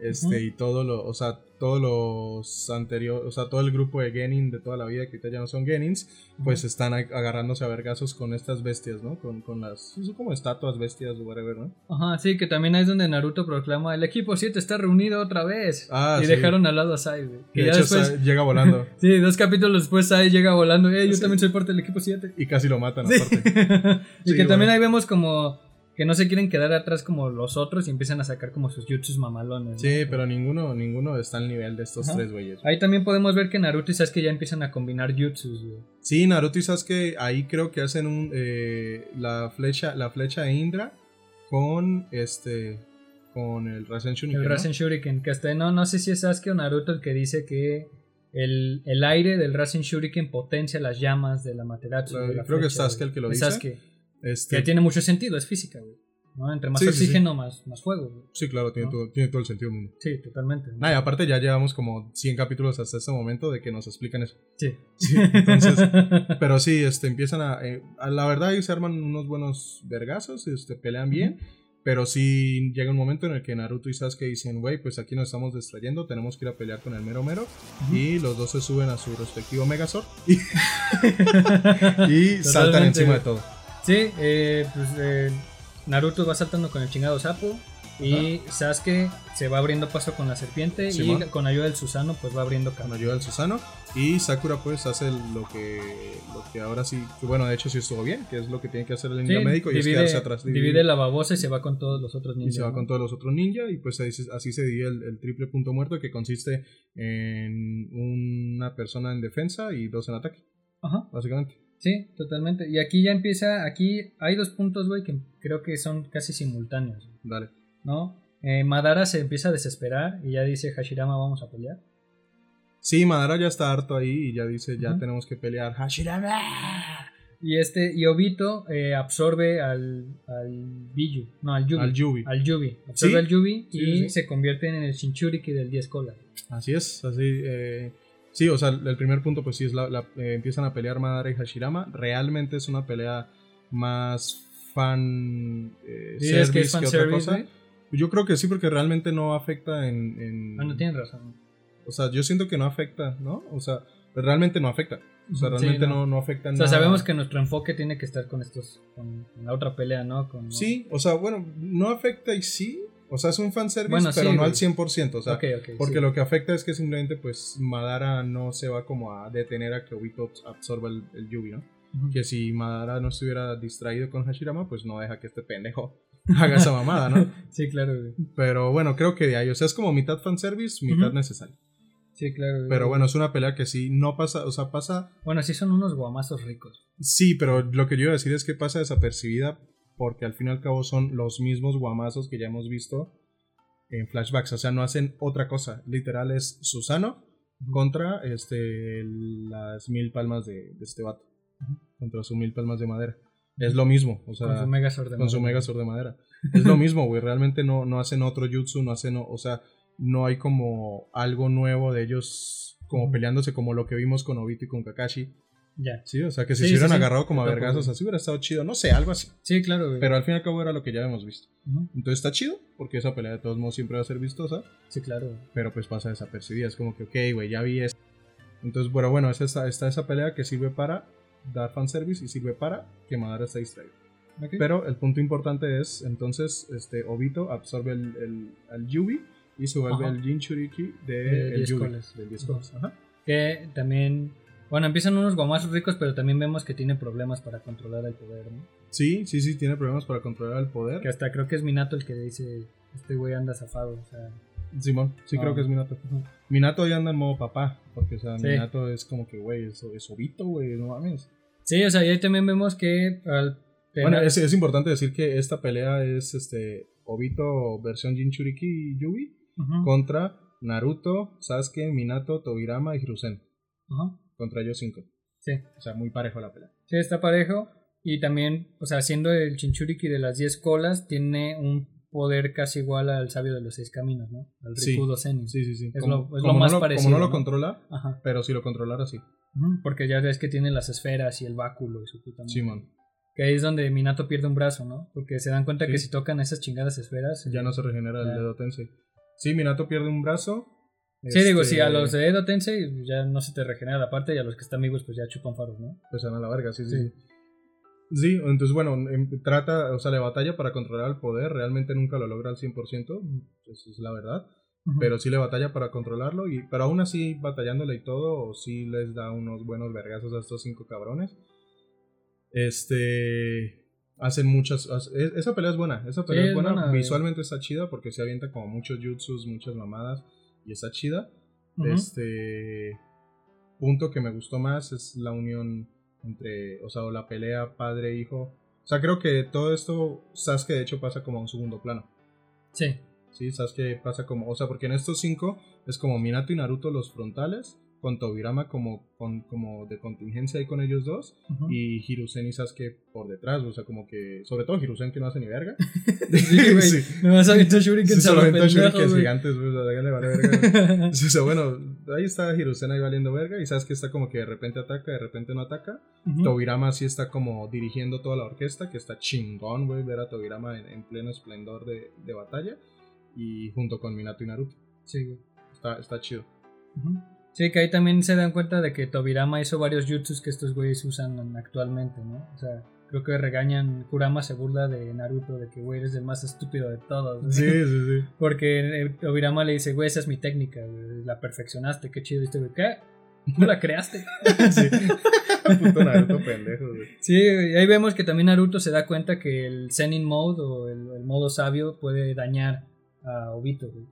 Este, y todo lo, o sea, todos los anteriores, o sea, todo el grupo de Genin de toda la vida, que ahorita ya no son Genins, pues están ag- agarrándose a vergazos con estas bestias, ¿no? Con, con las, son como estatuas, bestias, whatever, ¿no? Ajá, sí, que también es donde Naruto proclama el equipo 7 está reunido otra vez. Ah, y sí. dejaron al lado a Sai, güey. Y Que de ya hecho después, llega volando sí, dos capítulos después Sai llega volando. Eh, yo Sí. también soy parte del equipo 7. y casi lo matan Sí. aparte. y Sí, que también ahí vemos como que no se quieren quedar atrás como los otros y empiezan a sacar como sus jutsus mamalones. ¿no? Sí, pero ninguno, ninguno está al nivel de estos Ajá. tres güeyes. Ahí también podemos ver que Naruto y Sasuke ya empiezan a combinar jutsus, güey. Sí, Naruto y Sasuke ahí creo que hacen un eh, la flecha la flecha de Indra con este con el Rasen Shuriken. El. Rasen Shuriken, que hasta no, no sé si es Sasuke o Naruto el que dice que el, el aire del Rasen Shuriken potencia las llamas de la Materatsu. Creo- de la creo que es Sasuke el que lo dice. Sasuke. Este, Que tiene mucho sentido, es física, güey. ¿no? Entre más Sí, sí, sí. oxígeno, Más, más fuego, güey. Sí, claro, tiene, ¿no? todo, tiene todo el sentido del mundo. Sí, totalmente. Nah, y aparte ya llevamos como 100 capítulos hasta este momento de que nos explican eso. Sí. Entonces, pero sí, este, empiezan a, eh, a- La verdad, ellos se arman unos buenos vergazos, este, pelean bien. Pero sí llega un momento en el que Naruto y Sasuke dicen, güey, pues aquí nos estamos distrayendo, tenemos que ir a pelear con el mero mero. Y los dos se suben a su respectivo Megazord y, y saltan encima de todo. Sí, eh, pues eh, Naruto va saltando con el chingado sapo. Y Sasuke se va abriendo paso con la serpiente. Y con ayuda del Susano, pues va abriendo Con camino. ayuda del Susano. Y Sakura pues hace lo que, lo que ahora sí, que bueno, de hecho sí estuvo bien, que es lo que tiene que hacer el ninja Sí, médico y es divide, quedarse atrás. divide la babosa y se va con todos los otros y niños. se va con todos los otros ninjas y pues así, así se divide el, el triple punto muerto que consiste en una persona en defensa y dos en ataque, Ajá. básicamente. Sí, totalmente. Y aquí ya empieza, aquí hay dos puntos, güey, que creo que son casi simultáneos, Dale. ¿no? Eh, Madara se empieza a desesperar y ya dice Hashirama vamos a pelear. Sí, Madara ya está harto ahí y ya dice, ya tenemos que pelear. Hashirama. Y este, y Obito eh, absorbe al, al Biju, no, al Yubi. Al Yubi. Al Yubi. Absorbe Sí. al Yubi y sí, sí. se convierte en el Shinchuriki del 10 cola. Así es, así. eh, sí, o sea, el primer punto, pues sí, es la, la- eh, empiezan a pelear Madara y Hashirama. Realmente es una pelea más fan. Eh, Sí, es que es service otra cosa. Yo creo que sí, porque realmente no afecta en. en- Ah, no tienes razón. O sea, yo siento que no afecta, ¿no? O sea, realmente no afecta. O sea, Sí, realmente no. no. No, afecta O sea, nada. sabemos que nuestro enfoque tiene que estar con estos, con, con la otra pelea, ¿no? Con, Sí, o sea, bueno, no afecta y sí, O sea, es un fanservice, Bueno, sí, pero no güey. al 100%. O sea, porque sí. lo que afecta es que simplemente, pues, Madara no se va como a detener a que Obito absorba el, el Yubi, ¿no? Que si Madara no estuviera distraído con Hashirama, pues no deja que este pendejo haga esa mamada, ¿no? Sí, claro, güey. Pero bueno, creo que de ahí, o sea, es como mitad fanservice, mitad Ujú. necesario. Sí, claro. güey. Pero bueno, es una pelea que sí no pasa, o sea, pasa Bueno, sí son unos guamazos ricos. Sí, pero lo que yo iba a decir es que pasa desapercibida porque al fin y al cabo son los mismos guamazos que ya hemos visto en flashbacks. O sea, no hacen otra cosa. Literal es Susano contra este, las mil palmas de, de este vato. Contra sus mil palmas de madera. Es lo mismo. O sea, con su Megazord de de madera. Es lo mismo, güey. Realmente no, no hacen otro jutsu, no hacen, o sea, no hay como algo nuevo de ellos como peleándose como lo que vimos con Obito y con Kakashi. Ya. Sí, o sea, que si Sí, se hubieran sí, agarrado como a vergazos así hubiera estado chido. No sé, algo así. Sí, claro, güey. Pero al fin y al cabo era lo que ya habíamos visto. Ujú. Entonces está chido, porque esa pelea de todos modos siempre va a ser vistosa. Sí, claro. güey. Pero pues pasa desapercibida. Es como que, ok, güey, ya vi esto. Entonces, bueno, bueno, es esta- está esa pelea que sirve para dar fanservice y sirve para que Madara esté distraído. Ok. Pero el punto importante es, entonces, este Obito absorbe el, el, al Yubi y se vuelve Ajá. el Jinchuriki de, De el 10 Yubi. colas. Del 10 Ajá. colas. Ajá. Que también. Bueno, empiezan unos guamazos ricos, pero también vemos que tiene problemas para controlar el poder, ¿no? Sí, sí, sí, tiene problemas para controlar el poder. Que hasta creo que es Minato el que dice: Este güey anda zafado. O sea, Simón, sí Ah. creo que es Minato. Minato ya anda en modo papá, porque o sea, Sí. Minato es como que, güey, es, es Obito, güey, no mames. sí, o sea, y ahí también vemos que al. Bueno, tener- es, es importante decir que esta pelea es este Obito versión Jinchuriki y Yubi Ujú, contra Naruto, Sasuke, Minato, Tobirama y Hiruzen. ajá, Contra ellos cinco. Sí. O sea, muy parejo la pelea. Sí, está parejo. Y también, o sea, siendo el Chinchuriki de las 10 colas, tiene un poder casi igual al sabio de los seis caminos, ¿no? Al Sí. Rikudo Zenin. Sí, sí, sí. Es como, lo- es lo como más no lo, parecido, Como no lo ¿no? controla, Ajá. pero si lo controlara, sí. Porque ya ves que tiene las esferas y el báculo y su puta madre. Simón. Que ahí es donde Minato pierde un brazo, ¿no? Porque se dan cuenta Sí. que si tocan esas chingadas esferas. Ya no se regenera el dedo Tensei. Sí, Minato pierde un brazo. Sí, digo, Este, si a los de Edo Tensei ya no se te regenera la parte y a los que están vivos pues ya chupan faros, ¿no? Pues van a la verga, sí, sí. Sí. Sí, entonces bueno, em- trata, o sea, le batalla para controlar el poder, realmente nunca lo logra al 100%, eso es la verdad, Ujú. pero sí le batalla para controlarlo, y, pero aún así batallándole y todo, sí les da unos buenos vergazos a estos cinco cabrones. Este... Hacen muchas... hace- esa pelea es buena, esa pelea Sí, es es buena, buena, güey. visualmente está chida porque se avienta como muchos jutsus, muchas mamadas, y está chida. Este punto que me gustó más es la unión entre, o sea, o la pelea padre-hijo. O sea, creo que todo esto, Sasuke de hecho pasa como a un segundo plano. Sí. Sí, Sasuke pasa como, o sea, porque en estos cinco es como Minato y Naruto los frontales, con Tobirama como, con, como de contingencia ahí con ellos dos, Ujú. y Hiruzen y Sasuke por detrás, o sea, como que, sobre todo Hiruzen que no hace ni verga. Sí, güey. Sí. Me vas a aventar Shuriken Sí, pendejo, shurikens güey. gigantes, güey, o sea, le vale verga. O sea, bueno, ahí está Hiruzen ahí valiendo verga y sabes que está como que de repente ataca, de repente no ataca. Ujú. Tobirama sí está como dirigiendo toda la orquesta, que está chingón, güey, ver a Tobirama en, en pleno esplendor de, de batalla. Y junto con Minato y Naruto. Sí, güey. Está, está chido. Ujú. Sí, que ahí también se dan cuenta de que Tobirama hizo varios jutsus que estos güeyes usan actualmente, ¿no? O sea, creo que regañan, Kurama se burla de Naruto, de que, güey, eres el más estúpido de todos. güey. Sí, sí, sí. Porque eh, Tobirama le dice, güey, esa es mi técnica, güey, la perfeccionaste, qué chido. Y este güey, ¿qué? ¿Tú la creaste? sí. Puto Naruto pendejo, güey. Sí, ahí vemos que también Naruto se da cuenta que el Zenin Mode o el, el modo sabio puede dañar a Obito, güey.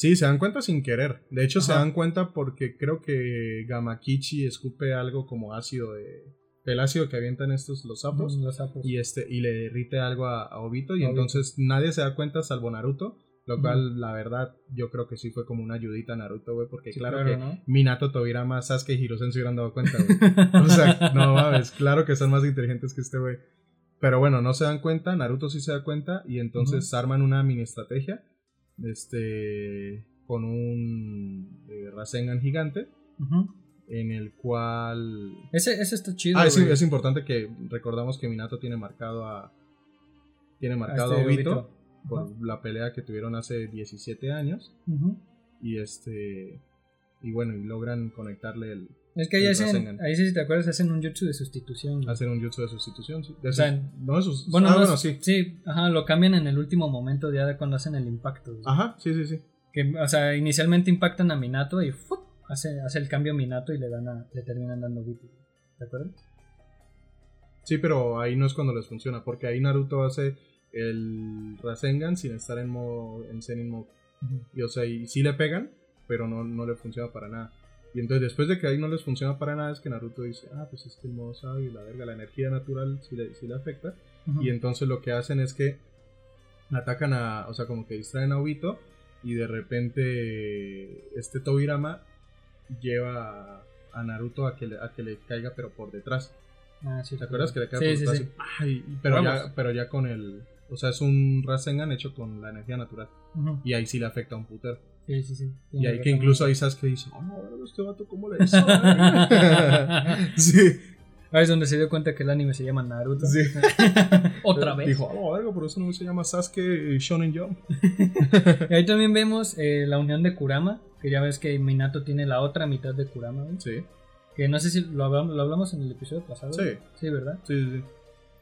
Sí, se dan cuenta sin querer. De hecho, se dan cuenta porque creo que Gamakichi escupe algo como ácido de. El ácido que avientan estos los sapos. Los sapos. y este y le derrite algo a, a Obito y Obito. entonces nadie se da cuenta salvo Naruto lo cual la verdad yo creo que sí fue como una ayudita a Naruto güey porque Sí, claro, claro, que ¿no? Minato Tobirama Sasuke y Hiruzen se hubieran dado cuenta güey o sea no mames claro que son más inteligentes que este güey pero bueno no se dan cuenta Naruto sí se da cuenta y entonces arman una mini estrategia este con un eh, Rasengan gigante Ujú. en el cual Ese, ese está chido. Ah, es, importante que recordamos que Minato tiene marcado a. Tiene marcado a este Obito, Obito. por la pelea que tuvieron hace 17 años. Ujú. Y este. Y bueno, y logran conectarle el, Es que ahí hacen, ahí sí, si te acuerdas, hacen un jutsu de sustitución. Hacer un jutsu de sustitución. Sí. De O sea, no de sus- Bueno, ah, no bueno, es- sí. ajá, lo cambian en el último momento ya de cuando hacen el impacto. Ajá, sí, sí, sí. Que, o sea, inicialmente impactan a Minato y ¡fup! hace, hace el cambio a Minato y le dan a, le terminan dando Obito. ¿Te acuerdas? Sí, pero ahí no es cuando les funciona, porque ahí Naruto hace el Rasengan sin estar en modo en Zenin mode. Y o sea, y sí le pegan, pero no, no le funciona para nada. Y entonces después de que ahí no les funciona para nada es que Naruto dice, ah, pues es que el modo sabio y la verga, la energía natural sí le, sí le afecta. Y entonces lo que hacen es que atacan a, o sea, como que distraen a Obito y de repente este Tobirama lleva a, Naruto a que, le, a que le caiga pero por detrás. Ah, sí, ¿Te acuerdas que le cae Sí, por detrás? sí. y- ¡ay! pero, ya, pero ya con el... O sea, es un Rasengan hecho con la energía natural. Y ahí sí le afecta a un putero. Sí, sí, sí. Y ahí que incluso ahí Sasuke dice, oh, no, este vato cómo le hizo. sí, Ahí es donde se dio cuenta que el anime se llama Naruto. sí. Otra vez. Dijo, oh, verga, por eso no se llama Sasuke Shonen Jump. Y ahí también vemos eh, la unión de Kurama, que ya ves que Minato tiene la otra mitad de Kurama. Sí, Que no sé si lo hablamos, lo hablamos en el episodio pasado. Sí. Sí, ¿verdad? sí, sí.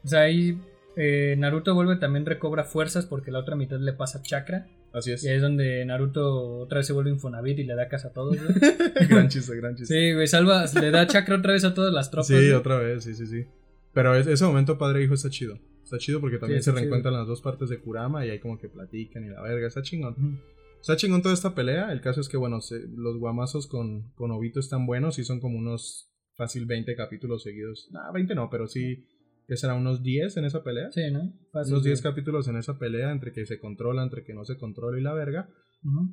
O sea, ahí eh, Naruto vuelve también recobra fuerzas porque la otra mitad le pasa chakra. Así es. Y ahí es donde Naruto otra vez se vuelve Infonavit y le da casa a todos, güey. gran chiste, gran chiste. Sí, güey, salva, le da chakra otra vez a todas las tropas. Sí, güey. otra vez, sí, sí, sí. Pero es- ese momento padre e hijo está chido. Está chido porque también Sí, se reencuentran las dos partes de Kurama y ahí como que platican y la verga, está chingón. Está chingón toda esta pelea. El caso es que, bueno, se- los guamazos con, con Obito están buenos y son como unos fácil 20 capítulos seguidos. Nah, 20 no, pero sí, que será unos 10 en esa pelea. Sí, ¿no? Fácil, unos 10 güey. capítulos en esa pelea entre que se controla, entre que no se controla y la verga.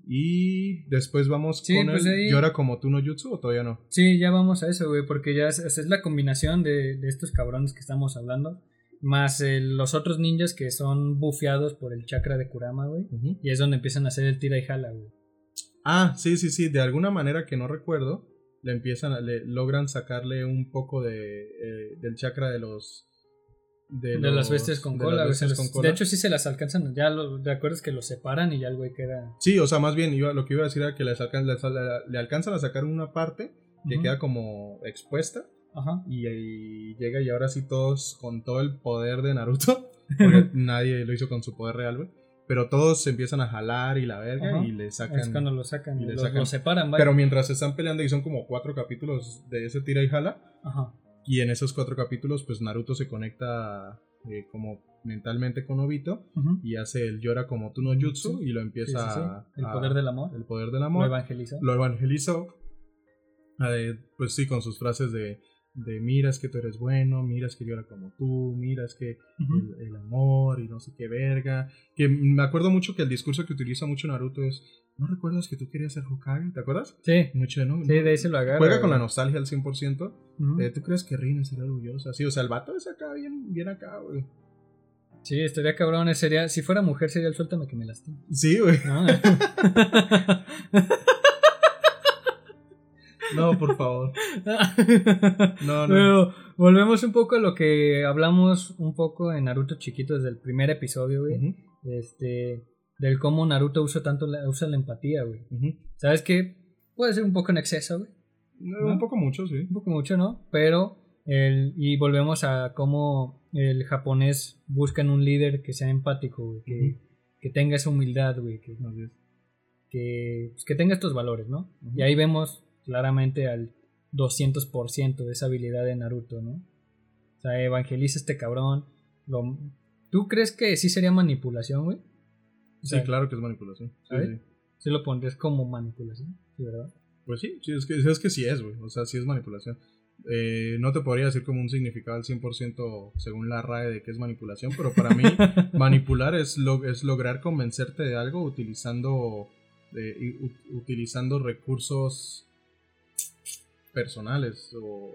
Y después vamos Sí, con pues el ahí- Llora como tú no jutsu o todavía no. Sí, ya vamos a eso, güey, porque ya es, es la combinación de, de estos cabrones que estamos hablando, más eh, los otros ninjas que son bufeados por el chakra de Kurama, güey. Y es donde empiezan a hacer el tira y jala, güey. Ah, sí, sí, sí. De alguna manera que no recuerdo, le empiezan, a- le logran sacarle un poco de eh, del chakra de los De, los- las bestias con de cola, se bestias con cola. De hecho, sí se las alcanzan. Ya lo, ¿te acuerdas que los separan y ya el güey queda. Sí, o sea, más bien iba- lo que iba a decir era que les alcan- les- le, alcanzan a sacar una parte que Ujú. queda como expuesta Ajá. y, ahí llega y ahora sí todos con todo el poder de Naruto, porque nadie lo hizo con su poder real, güey, pero todos se empiezan a jalar y la verga Ajá. y le Es sacan... cuando lo sacan. y le los, sacan- los separan, vaya. Pero mientras se están peleando y son como cuatro capítulos de ese tira y jala, Ajá. Y en esos cuatro capítulos pues Naruto se conecta eh, como mentalmente con Obito y hace el llora como tú no jutsu y lo empieza sí, El a- poder del amor. el poder del Lo amor. evangeliza. lo evangelizó, eh, pues sí, con sus frases de, de mira es que tú eres bueno, mira es que llora como tú, mira es que el, el amor y no sé qué verga. Que me acuerdo mucho que el discurso que utiliza mucho Naruto es, ¿no recuerdas que tú querías ser Hokage? ¿Te acuerdas? Sí. Mucho, ¿no? Sí, de ahí se lo agarra. Juega con la nostalgia al 100%. Ujú. Eh, ¿Tú crees que Rin sería orgullosa? Sí, o sea, el vato es acá, bien, bien acá, güey. Sí, estaría cabrón. Sería, si fuera mujer, sería el suéltame que me lastime. Sí, güey. ¿no? No, por favor. No, no. Pero volvemos un poco a lo que hablamos un poco en Naruto chiquito desde el primer episodio, güey. Este, del cómo Naruto usa tanto la, usa la empatía, güey. ¿Sabes qué? Puede ser un poco en exceso, güey. Un poco mucho, sí. Un poco mucho, ¿no? Pero, el, y volvemos a cómo el japonés busca en un líder que sea empático, güey. Que, que tenga esa humildad, güey. Que, pues, que tenga estos valores, ¿no? Y ahí vemos claramente al 200% de esa habilidad de Naruto, ¿no? O sea, evangeliza a este cabrón. Lo, ¿Tú crees que sí sería manipulación, güey? O Sí, claro que es manipulación. Sí, sí. Sí lo pondrías como manipulación, ¿sí, verdad? Pues sí, sí, es que, es que sí es, güey. O sea, sí es manipulación. Eh, no te podría decir como un significado al 100% según la RAE de qué es manipulación, pero para mí manipular es, lo, es lograr convencerte de algo utilizando, eh, utilizando recursos personales o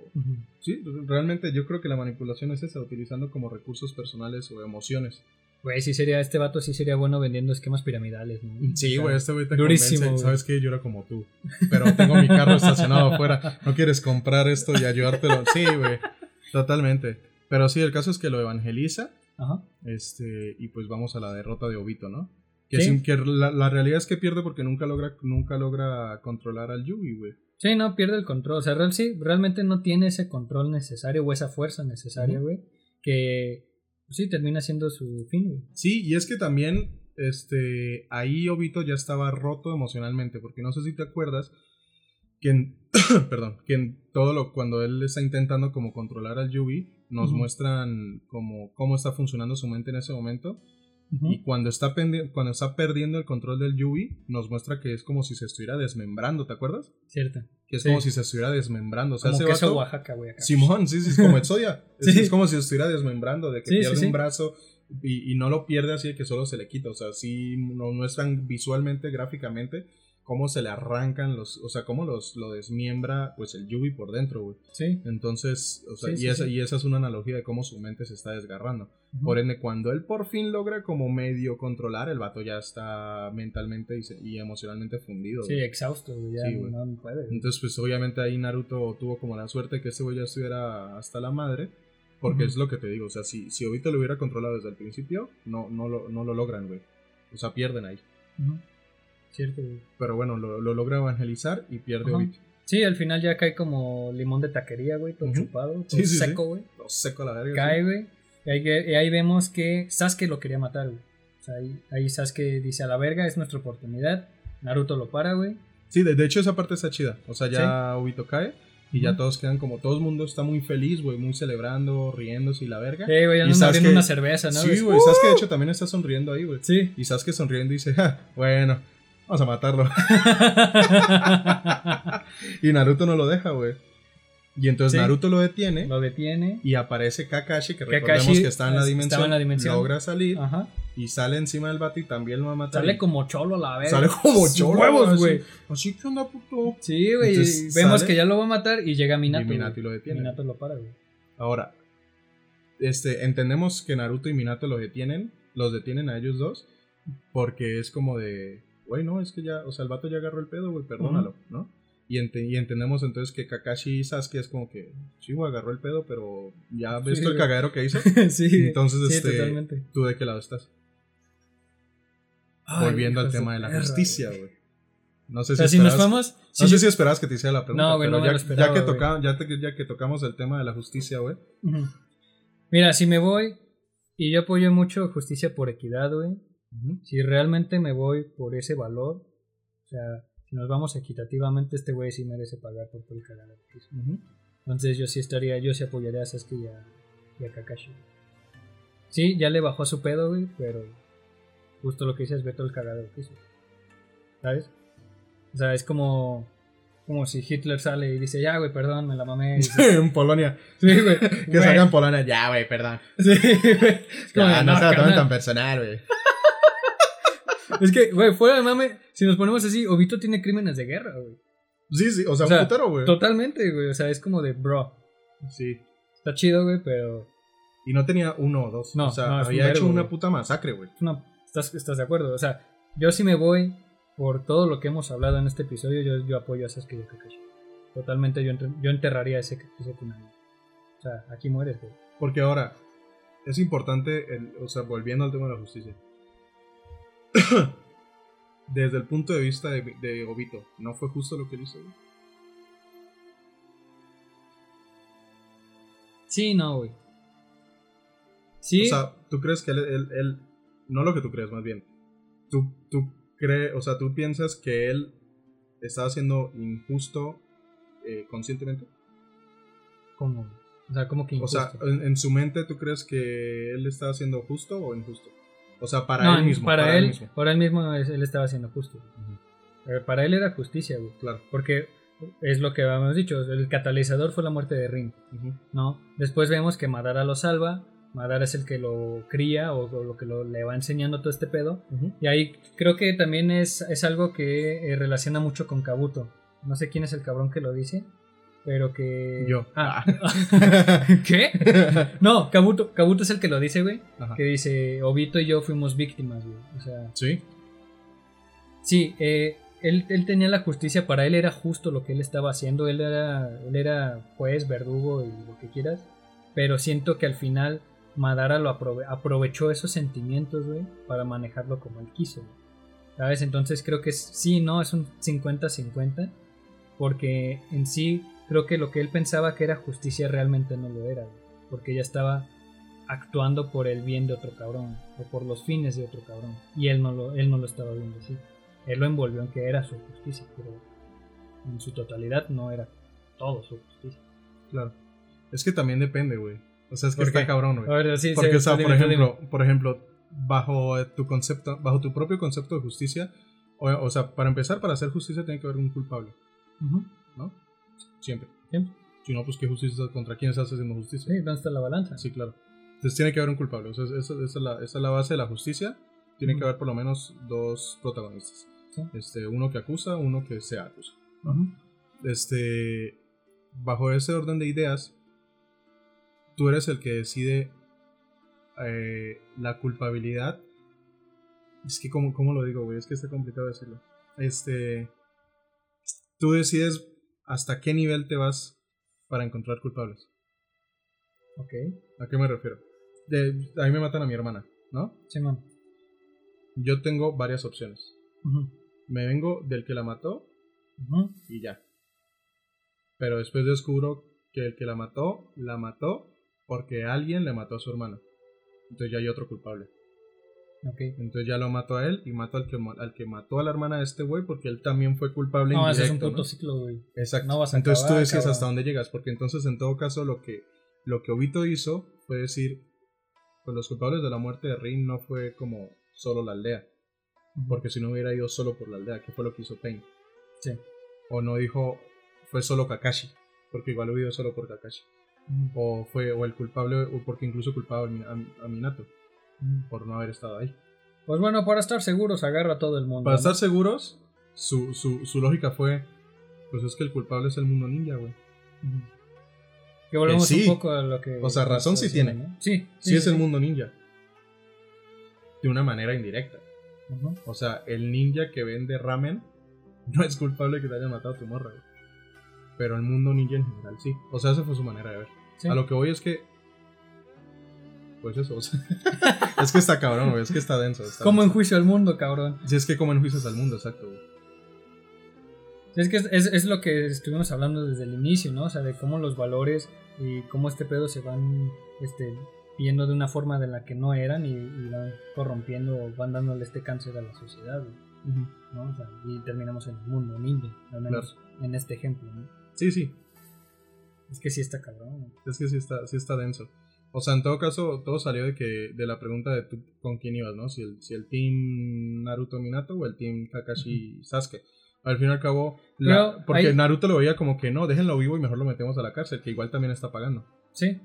sí realmente yo creo que la manipulación es esa utilizando como recursos personales o emociones Güey, sí sería, este vato sí sería bueno vendiendo esquemas piramidales, ¿no? O Sí, sea, güey, este güey te durísimo, convence. ¿Sabes qué? Yo era como tú. Pero tengo mi carro estacionado afuera. ¿No quieres comprar esto y ayudártelo? Sí, güey. Totalmente. Pero sí, el caso es que lo evangeliza. Ajá. Este, y pues vamos a la derrota de Obito, ¿no? Que, Sí. sin- que la, la realidad es que pierde porque nunca logra, nunca logra controlar al Yugi, güey. Sí, no, pierde el control. O sea, real, sí, realmente no tiene ese control necesario o esa fuerza necesaria, güey. Que, pues sí, termina siendo su fin, güey. Sí, y es que también este ahí Obito ya estaba roto emocionalmente, porque no sé si te acuerdas que en, perdón, que en todo lo cuando él está intentando como controlar al Yubi, nos muestran como cómo está funcionando su mente en ese momento Y cuando está cuando está perdiendo el control del Yubi, nos muestra que es como si se estuviera desmembrando, ¿te acuerdas? Cierto. Que es Sí. como si se estuviera desmembrando, o sea, Como queso vato- Oaxaca, güey. acá. Simón, sí, sí, es como Exodia. Es, Sí. es como si estuviera desmembrando, de que Sí, pierde un brazo y, y no lo pierde así de que solo se le quita. O sea, sí nos muestran visualmente, gráficamente, cómo se le arrancan los. O sea, cómo los, lo desmiembra pues el Yubi por dentro, güey. Sí. Entonces, o sea, Sí, y, sí, esa, sí. y esa es una analogía de cómo su mente se está desgarrando. Por ende, cuando él por fin logra como medio controlar, el vato ya está mentalmente y, se- y emocionalmente fundido. Sí, güey. exhausto, güey. Ya Sí, güey. no, puede. Entonces, pues obviamente ahí Naruto tuvo como la suerte que este güey ya estuviera hasta la madre. Porque es lo que te digo, o sea, si, si Obito lo hubiera controlado desde el principio, no, no, lo, no lo logran, güey. O sea, pierden ahí. Ujú. Cierto, güey. Pero bueno, lo, lo logra evangelizar y pierde Ajá. Obito. Sí, al final ya cae como limón de taquería, güey. Todo chupado, todo Sí, sí, sí. seco, güey. Lo seco a la verga. Cae, güey. Y ahí, y ahí vemos que Sasuke lo quería matar, güey. O sea, ahí, ahí Sasuke dice a la verga, es nuestra oportunidad. Naruto lo para, güey. Sí, de, de hecho esa parte está chida. O sea, ya Obito cae y ya todos quedan como, todo el mundo está muy feliz, güey, muy celebrando, riéndose y la verga. Sí, güey, Y andan abriendo una cerveza, ¿no? Sí, güey, ¡uh! Sasuke de hecho también está sonriendo ahí, güey. Sí. Y Sasuke sonriendo y dice, "Ja, bueno, vamos a matarlo. y Naruto no lo deja, güey. Y entonces Sí. Naruto lo detiene lo detiene. y aparece Kakashi, que Kakashi recordemos que está en la estaba dimensión, en la dimensión. logra salir Ajá. y sale encima del vato y también lo va a matar. Sale como cholo a la verga. Sale como cholo, huevos, güey. Así que onda, puto. Sí, güey. Vemos sale- que ya lo va a matar y llega Minato. y Minato lo detiene. Minato lo para, güey. Ahora, este, entendemos que Naruto y Minato los detienen, los detienen a ellos dos, porque es como de, güey, no, es que ya, o sea, el vato ya agarró el pedo, güey, perdónalo, ¿no? Y, ente- y entendemos entonces que Kakashi y Sasuke es como que, sí, güey, agarró el pedo, pero ya ves Sí, todo el cagadero que hizo. sí. Entonces, sí, este, totalmente. ¿tú de qué lado estás? Ay, Volviendo al tema de la perra, justicia, güey. No sé O si sea, si nos vamos. No sé si esperabas que te hiciera la pregunta, No, güey, me ya, lo ya esperaba, que güey. toca- ya, te- ya que tocamos el tema de la justicia, güey. Mira, si me voy. Y yo apoyo mucho justicia por equidad, güey. Si realmente me voy por ese valor. O sea, si nos vamos equitativamente, este güey sí merece pagar por todo el cagadero que hizo. Entonces yo sí estaría, yo sí apoyaría a Sasuke y a, y a Kakashi. Sí, ya le bajó a su pedo, güey, pero justo lo que dices, ve todo el cagadero que hizo. ¿Sabes? O sea, es como, como si Hitler sale y dice, ya, güey, perdón, me la mamé. Dice, en Polonia. sí, güey. Que güey. salgan Polonia, ya, güey, perdón. Sí, güey. Es no, "No, se la tomen carnal". tan personal, güey. Es que, güey, fuera de mame, si nos ponemos así, Obito tiene crímenes de guerra, güey. Sí, sí, o sea, O sea, un putero, güey. Totalmente, güey. O sea, es como de, bro, Sí. está chido, güey, pero Y no tenía uno o dos. No, o sea, no, había hecho una puta masacre, güey. una- ¿estás, estás de acuerdo. O sea, yo sí me voy por todo lo que hemos hablado en este episodio, yo, yo apoyo a Sasuke y a Kakashi. Totalmente, yo, yo enterraría ese, ese Kunai. O sea, aquí mueres, güey. Porque ahora, es importante, el, o sea, volviendo al tema de la justicia. Desde el punto de vista de, de Obito, ¿no fue justo lo que él hizo, güey? Sí, no, güey. Sí, O sea, ¿tú crees que él, él- él- no lo que tú crees, más bien, tú, tú crees, o sea, tú piensas que él estaba siendo injusto eh, conscientemente? ¿cómo? O sea, como que O injusto. sea, en, en su mente, ¿tú crees que él estaba siendo justo o injusto? O sea, para No, él mismo. Para, él, mismo. para él mismo él estaba haciendo justo. Eh, Para él era justicia, güey. Claro. Porque es lo que habíamos dicho, el catalizador fue la muerte de Rin. ¿no? Después vemos que Madara lo salva, Madara es el que lo cría o, o lo que lo, le va enseñando todo este pedo. Y ahí creo que también es, es algo que eh, relaciona mucho con Kabuto. No sé quién es el cabrón que lo dice, pero que... Yo. Ah. ¿Qué? No, Kabuto, Kabuto es el que lo dice, güey. Ajá. Que dice, Obito y yo fuimos víctimas, güey. O sea, Sí. Sí, eh, él, él tenía la justicia, para él era justo lo que él estaba haciendo, él era, él era juez, verdugo y lo que quieras, pero siento que al final Madara lo aprove- aprovechó esos sentimientos, güey, para manejarlo como él quiso, güey. ¿sabes? Entonces creo que es- sí, no, es un 50-50, porque en sí creo que lo que él pensaba que era justicia realmente no lo era, güey, porque ella estaba actuando por el bien de otro cabrón o por los fines de otro cabrón y él no lo, él no lo estaba viendo así. Él lo envolvió en que era su justicia, pero en su totalidad no era todo su justicia. Claro. Es que también depende, güey. O sea, es que ¿Por está qué? cabrón, güey. sí, Porque, sí, o sea, dime, por dime. ejemplo, por ejemplo, bajo tu concepto, bajo tu propio concepto de justicia, o, o sea, para empezar, para hacer justicia tiene que haber un culpable. ¿no? Siempre. Siempre. Si no, pues qué justicia, contra quién estás haciendo justicia. Sí, ¿dónde está la balanza? Sí, claro. Entonces tiene que haber un culpable. O sea, esa, esa es, la, esa es la base de la justicia. Tiene que haber por lo menos dos protagonistas. Sí. Este, uno que acusa, uno que se acusa. Este, bajo ese orden de ideas, tú eres el que decide eh, la culpabilidad. Es que, ¿cómo, cómo lo digo, güey? Es que está complicado decirlo. Este, tú decides hasta qué nivel te vas para encontrar culpables. Ok, ¿A qué me refiero? De, a mí me matan a mi hermana, ¿no? Simón. Yo tengo varias opciones. Me vengo del que la mató y ya. Pero después descubro que el que la mató, la mató porque alguien le mató a su hermana. Entonces ya hay otro culpable. Entonces ya lo mató a él y mato al que, al que mató a la hermana de este güey porque él también fue culpable No, ese es un puto ¿no? ciclo, güey. Exacto. No vas a entonces tú acabar, decides cabrón. hasta dónde llegas, porque entonces en todo caso lo que lo que Obito hizo fue decir, pues los culpables de la muerte de Rin no fue como solo la aldea, porque si no hubiera ido solo por la aldea, que fue lo que hizo Pain. Sí. O no dijo fue solo Kakashi, porque igual hubiera ido solo por Kakashi. O fue o el culpable o porque incluso culpaba a, Mi- a- a Minato. Por no haber estado ahí. Pues bueno, para estar seguros, agarra a todo el mundo. Para ¿no? estar seguros, su, su, su lógica fue pues es que el culpable es el mundo ninja, güey. Que volvemos sí. un poco a lo que. O sea, razón sí tiene. ¿no? Sí, Sí, es el mundo ninja. De una manera indirecta. O sea, el ninja que vende ramen no es culpable que te haya matado a tu morra. güey. Pero el mundo ninja en general sí. O sea, esa fue su manera de ver. Sí. A lo que voy es que. Pues eso. o sea, es que está cabrón, güey. Es que está denso. Está Como en juicio al mundo, cabrón. Sí, es que como en juicios al mundo, exacto, güey. Es que es, es- es lo que estuvimos hablando desde el inicio, ¿no? O sea, de cómo los valores y cómo este pedo se van este, viendo de una forma de la que no eran y, y van corrompiendo o van dándole este cáncer a la sociedad, ¿no? O sea, y terminamos en el mundo ninja, al menos en este ejemplo, ¿no? Sí, sí. Es que sí está cabrón. Es que sí está, sí está denso. O sea, en todo caso, todo salió de que de la pregunta de tú con quién ibas, ¿no? Si el, si el team Naruto Minato o el team Kakashi Sasuke. Al fin y al cabo, la- Pero porque Naruto lo veía como que no, déjenlo vivo y mejor lo metemos a la cárcel, que igual también está pagando. Sí,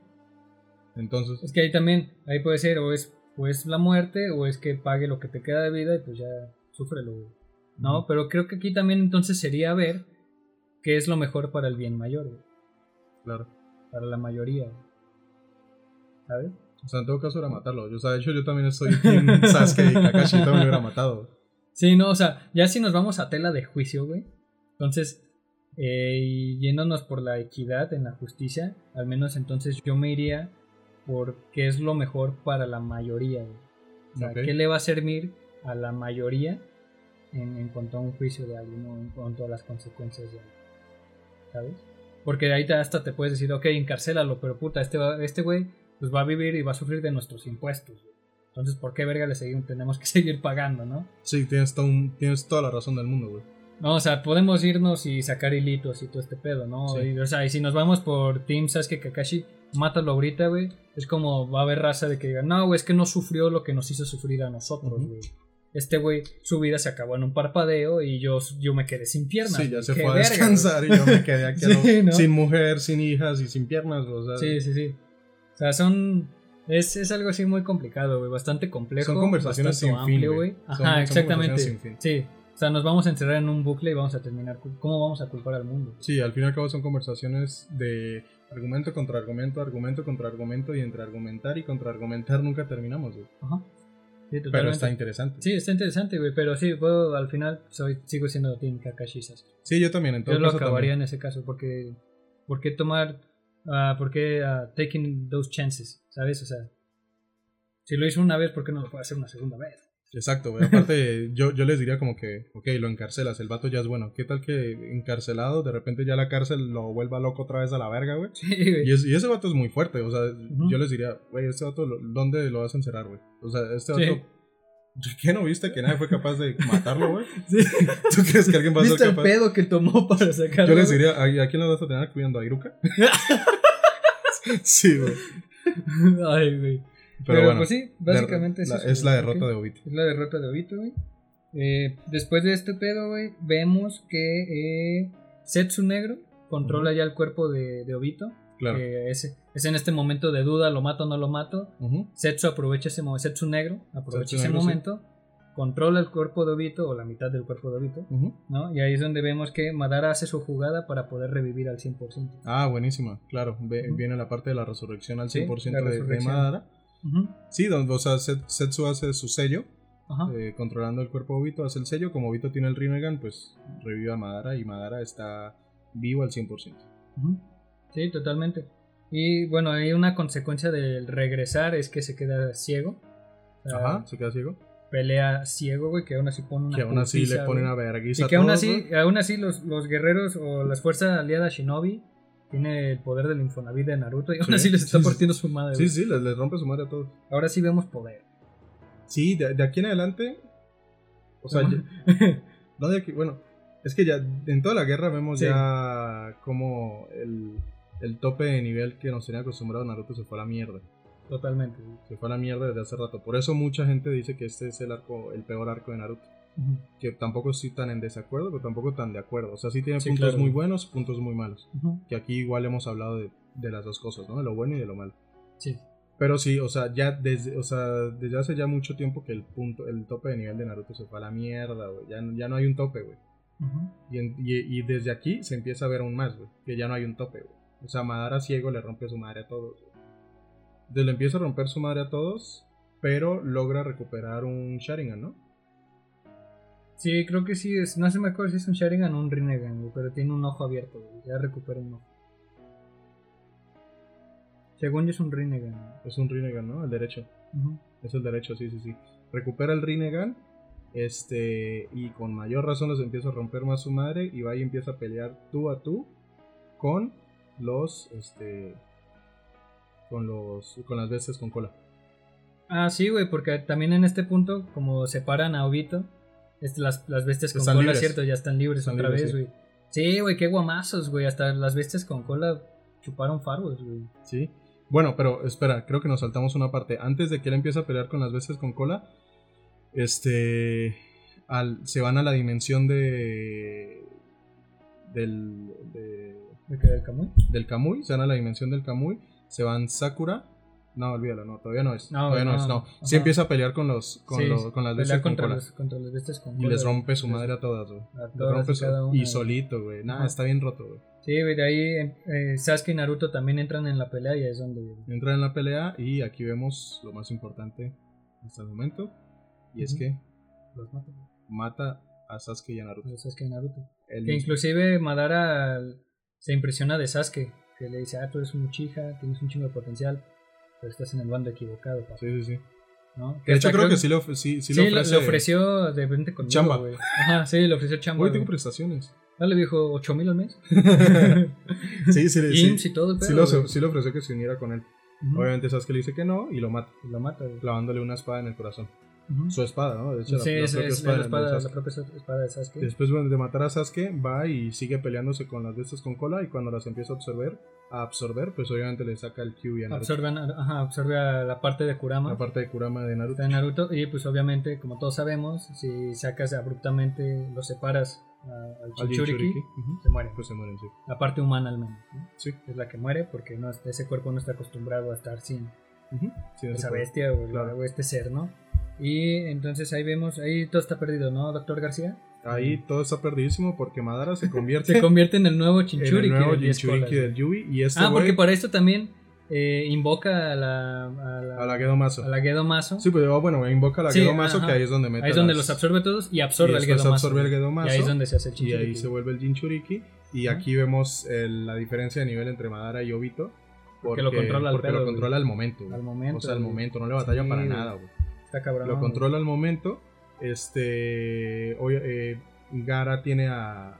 Entonces, es que ahí también, ahí puede ser o es, o es la muerte o es que pague lo que te queda de vida y pues ya sufrelo. ¿no? Pero creo que aquí también entonces sería ver qué es lo mejor para el bien mayor, güey. claro. para la mayoría. ¿Sabes? O sea, en todo caso era matarlo. O sea, de hecho yo también soy team Sasuke y Kakashi, yo también lo hubiera matado. Sí, no, o sea, ya si nos vamos a tela de juicio, güey. Entonces, eh, y yéndonos por la equidad en la justicia, al menos entonces yo me iría por qué es lo mejor para la mayoría, güey. O sea, qué le va a servir a la mayoría en, en cuanto a un juicio de alguien o en cuanto a las consecuencias de algo. ¿Sabes? Porque ahí hasta te puedes decir, ok, encarcélalo, pero puta, este este güey pues va a vivir y va a sufrir de nuestros impuestos. güey. Entonces, ¿por qué verga le seguimos, tenemos que seguir pagando, no? Sí, tienes, todo un- tienes toda la razón del mundo, güey. No, o sea, podemos irnos y sacar hilitos y todo este pedo, ¿no? Sí. Y, o sea, y si nos vamos por Team Sasuke Kakashi, mátalo ahorita, güey. Es como va a haber raza de que digan, no, güey, es que no sufrió lo que nos hizo sufrir a nosotros, güey. Este güey, su vida se acabó en un parpadeo y yo, yo me quedé sin piernas. Sí, ya se fue a verga, descansar y yo me quedé aquí Sí, sin mujer, sin hijas y sin piernas. O sea. Sí, sí, sí. O sea, son. Es, es algo así muy complicado, güey. Bastante complejo. Son conversaciones sin fin, amplio, güey. Ajá, son exactamente. conversaciones sin fin. Sí. O sea, nos vamos a encerrar en un bucle y vamos a terminar. ¿Cómo vamos a culpar al mundo? Sí, al fin y al cabo son conversaciones de argumento contra argumento, argumento contra argumento y entre argumentar y contraargumentar nunca terminamos, güey. Ajá. Sí, Pero está interesante. Sí, está interesante, güey. Pero sí, puedo, al final soy, sigo siendo Team Kakashi Sasuke. Sí, yo también, en todo Yo lo acabaría también. en ese caso, porque. ¿Por qué tomar. Ah, ¿Por qué ah, taking those chances? ¿Sabes? O sea. Si lo hizo una vez, ¿por qué no lo puede hacer una segunda vez? Exacto, güey. Aparte, yo, yo les diría como que, ok, lo encarcelas, el vato ya es bueno. ¿Qué tal que encarcelado, de repente ya la cárcel lo vuelva loco otra vez a la verga, güey? Sí, güey. Y, es- y ese vato es muy fuerte, o sea, yo les diría, güey, este vato, ¿dónde lo vas a encerrar, güey? O sea, este Sí. ¿Qué no viste que nadie fue capaz de matarlo, güey? Sí. ¿Tú crees que alguien va a ser ¿Viste el capaz? pedo que tomó para sacarlo? Yo les diría, ¿a, a quién lo vas a tener cuidando? ¿A Iruka? sí, güey. Ay, güey. Pero, Pero, bueno, pues sí, básicamente la- eso es la derrota de Obito. Es la derrota de Obito, güey. Eh, después de este pedo, güey, vemos que eh, Setsu Negro controla ya el cuerpo de, de Obito. Claro. que es, es en este momento de duda, lo mato o no lo mato. Setsu aprovecha ese momento, Setsu Negro aprovecha Setsu ese Negro, sí. momento, controla el cuerpo de Obito, o la mitad del cuerpo de Obito. ¿no? Y ahí es donde vemos que Madara hace su jugada para poder revivir al 100%. Ah, buenísima, claro. Ve-. Viene la parte de la resurrección al Sí, 100% la de-. Madara. Sí, donde, o sea, Set- Setsu hace su sello, Ajá. eh, controlando el cuerpo de Obito, hace el sello. Como Obito tiene el Rinnegan, pues revive a Madara y Madara está vivo al 100%. Ujú. Sí, totalmente. Y bueno, hay una consecuencia del regresar es que se queda ciego. Ajá, se queda ciego. Pelea ciego, güey, que aún así pone una Que aún así putiza, le ponen güey. a vergüenza Y que aún así, aún así los, los guerreros o las fuerzas aliadas Shinobi tiene el poder del Infonavit de Naruto y aún Sí, así les está sí, partiendo su madre. Sí, güey. sí, les, les rompe su madre a todos. Ahora sí vemos poder. Sí, de, de aquí en adelante. O sea, ya- no de aquí, bueno, es que ya en toda la guerra vemos Sí. ya como el, el tope de nivel que nos tenía acostumbrado Naruto se fue a la mierda. Totalmente. Se fue a la mierda desde hace rato. Por eso mucha gente dice que este es el arco, el peor arco de Naruto. Que tampoco estoy tan en desacuerdo, pero tampoco tan de acuerdo. O sea, sí tiene Sí, puntos claro. muy buenos, puntos muy malos. Que aquí igual hemos hablado de, de las dos cosas, ¿no? De lo bueno y de lo malo. Sí. Pero sí, o sea, ya desde, o sea, desde hace ya mucho tiempo que el punto, el tope de nivel de Naruto se fue a la mierda, güey. Ya, ya no hay un tope, güey. Y, en- y, y desde aquí se empieza a ver aún más, güey. Que ya no hay un tope, güey. O sea, Madara ciego le rompe su madre a todos. Entonces le empieza a romper su madre a todos, pero logra recuperar un Sharingan, ¿no? Sí, creo que sí. Es, no se me acuerdo si es un Sharingan o un Rinnegan, pero tiene un ojo abierto. güey. Ya recupera un ojo. Según yo es un Rinnegan. Es un Rinnegan, ¿no? El derecho. Ujú. Es el derecho, sí, sí, sí. Recupera el Rinnegan. Este, y con mayor razón les empieza a romper más su madre. Y va y empieza a pelear tú a tú con los, este, con los, con las bestias con cola. Ah, sí, güey, porque también en este punto, como separan a Obito, es- las, las bestias con Están cola, libres. cierto, ya están libres Están otra libres, vez, sí. güey. Sí, güey, qué guamazos, güey. Hasta las bestias con cola chuparon faros, güey. Sí. Bueno, pero espera, creo que nos saltamos una parte. Antes de que él empiece a pelear con las bestias con cola, este, al, se van a la dimensión de, del, de, ¿De qué del Kamui? del Kamui, se van a la dimensión del Kamui, se van Sakura. No, olvídalo, no, todavía no es. No, todavía no, no, es, no. ajá. Sí empieza a pelear con los con, Sí, los- con las bestias con contra, los- contra las bestias con Y les rompe su madre a todas, güey. A Les todas rompe y su- una, y solito, güey. Nada, está bien roto, güey. Sí, güey, de ahí eh, Sasuke y Naruto también entran en la pelea y ahí es donde... Entra en la pelea y aquí vemos lo más importante hasta el momento. Y es que Los matan. mata a Sasuke y a Naruto. Los Sasuke y Naruto. El Que mismo- inclusive Madara se impresiona de Sasuke, que le dice, ah, tú eres un Uchiha, tienes un chingo de potencial, pero estás en el bando equivocado, papá", Sí, sí, sí. ¿no? De hecho, creo que sí, le, sí, sí Sí, le ofrece. le ofreció de vente conmigo, Chamba. Ajá, sí, le ofreció chamba. Güey, tengo prestaciones. Ah, le dijo 8 mil al mes. sí, sí, sí, IMSS sí, y todo el sí lo- sí le ofreció que se uniera con él. Ujú. Obviamente Sasuke le dice que no y lo mata, lo mata, güey. clavándole una espada en el corazón. Su espada, ¿no? De hecho, Sí, la, esa propia es espada la, de espada, la Sasuke. propia espada de Sasuke. Después bueno, de matar a Sasuke, va y sigue peleándose con las bestias con cola y cuando las empieza a absorber, a absorber, pues obviamente le saca el Q y a Naruto. Absorbe, ajá, absorbe a la parte de Kurama. La parte de Kurama de Naruto. de Naruto y pues obviamente como todos sabemos si sacas abruptamente lo separas al ujú, se muere Pues se mueren, sí. la parte humana al menos ¿no? Sí. es la que muere porque no ese cuerpo no está acostumbrado a estar sin Ujú, sí, esa puede. bestia o, Claro. o este ser no y entonces ahí vemos ahí todo está perdido no doctor García Ahí todo está perdidísimo porque Madara se convierte se convierte en el nuevo en Jinchuriki el nuevo de 10 Jinchuriki colas, del. Yui y este ah porque para esto también eh, invoca a la a la, a la Gedomazo. a la Gedomazo Sí, pero bueno, invoca a la Sí, Gedomazo ajá. que ahí es donde mete ahí es donde las- los absorbe todos y absorbe y al después Gedomazo absorbe el. Gedomazo, y ahí es donde se hace el y Jinchuriki ahí se vuelve el Jinchuriki y aquí vemos el- la diferencia de nivel entre Madara y Obito porque, lo controla al porque pedo, lo güey. controla al momento. Al momento, O sea, al momento, no le batalla Sí, para nada, güey. Está Está cabrón. lo controla al momento. Este. oye, eh, Gara tiene a,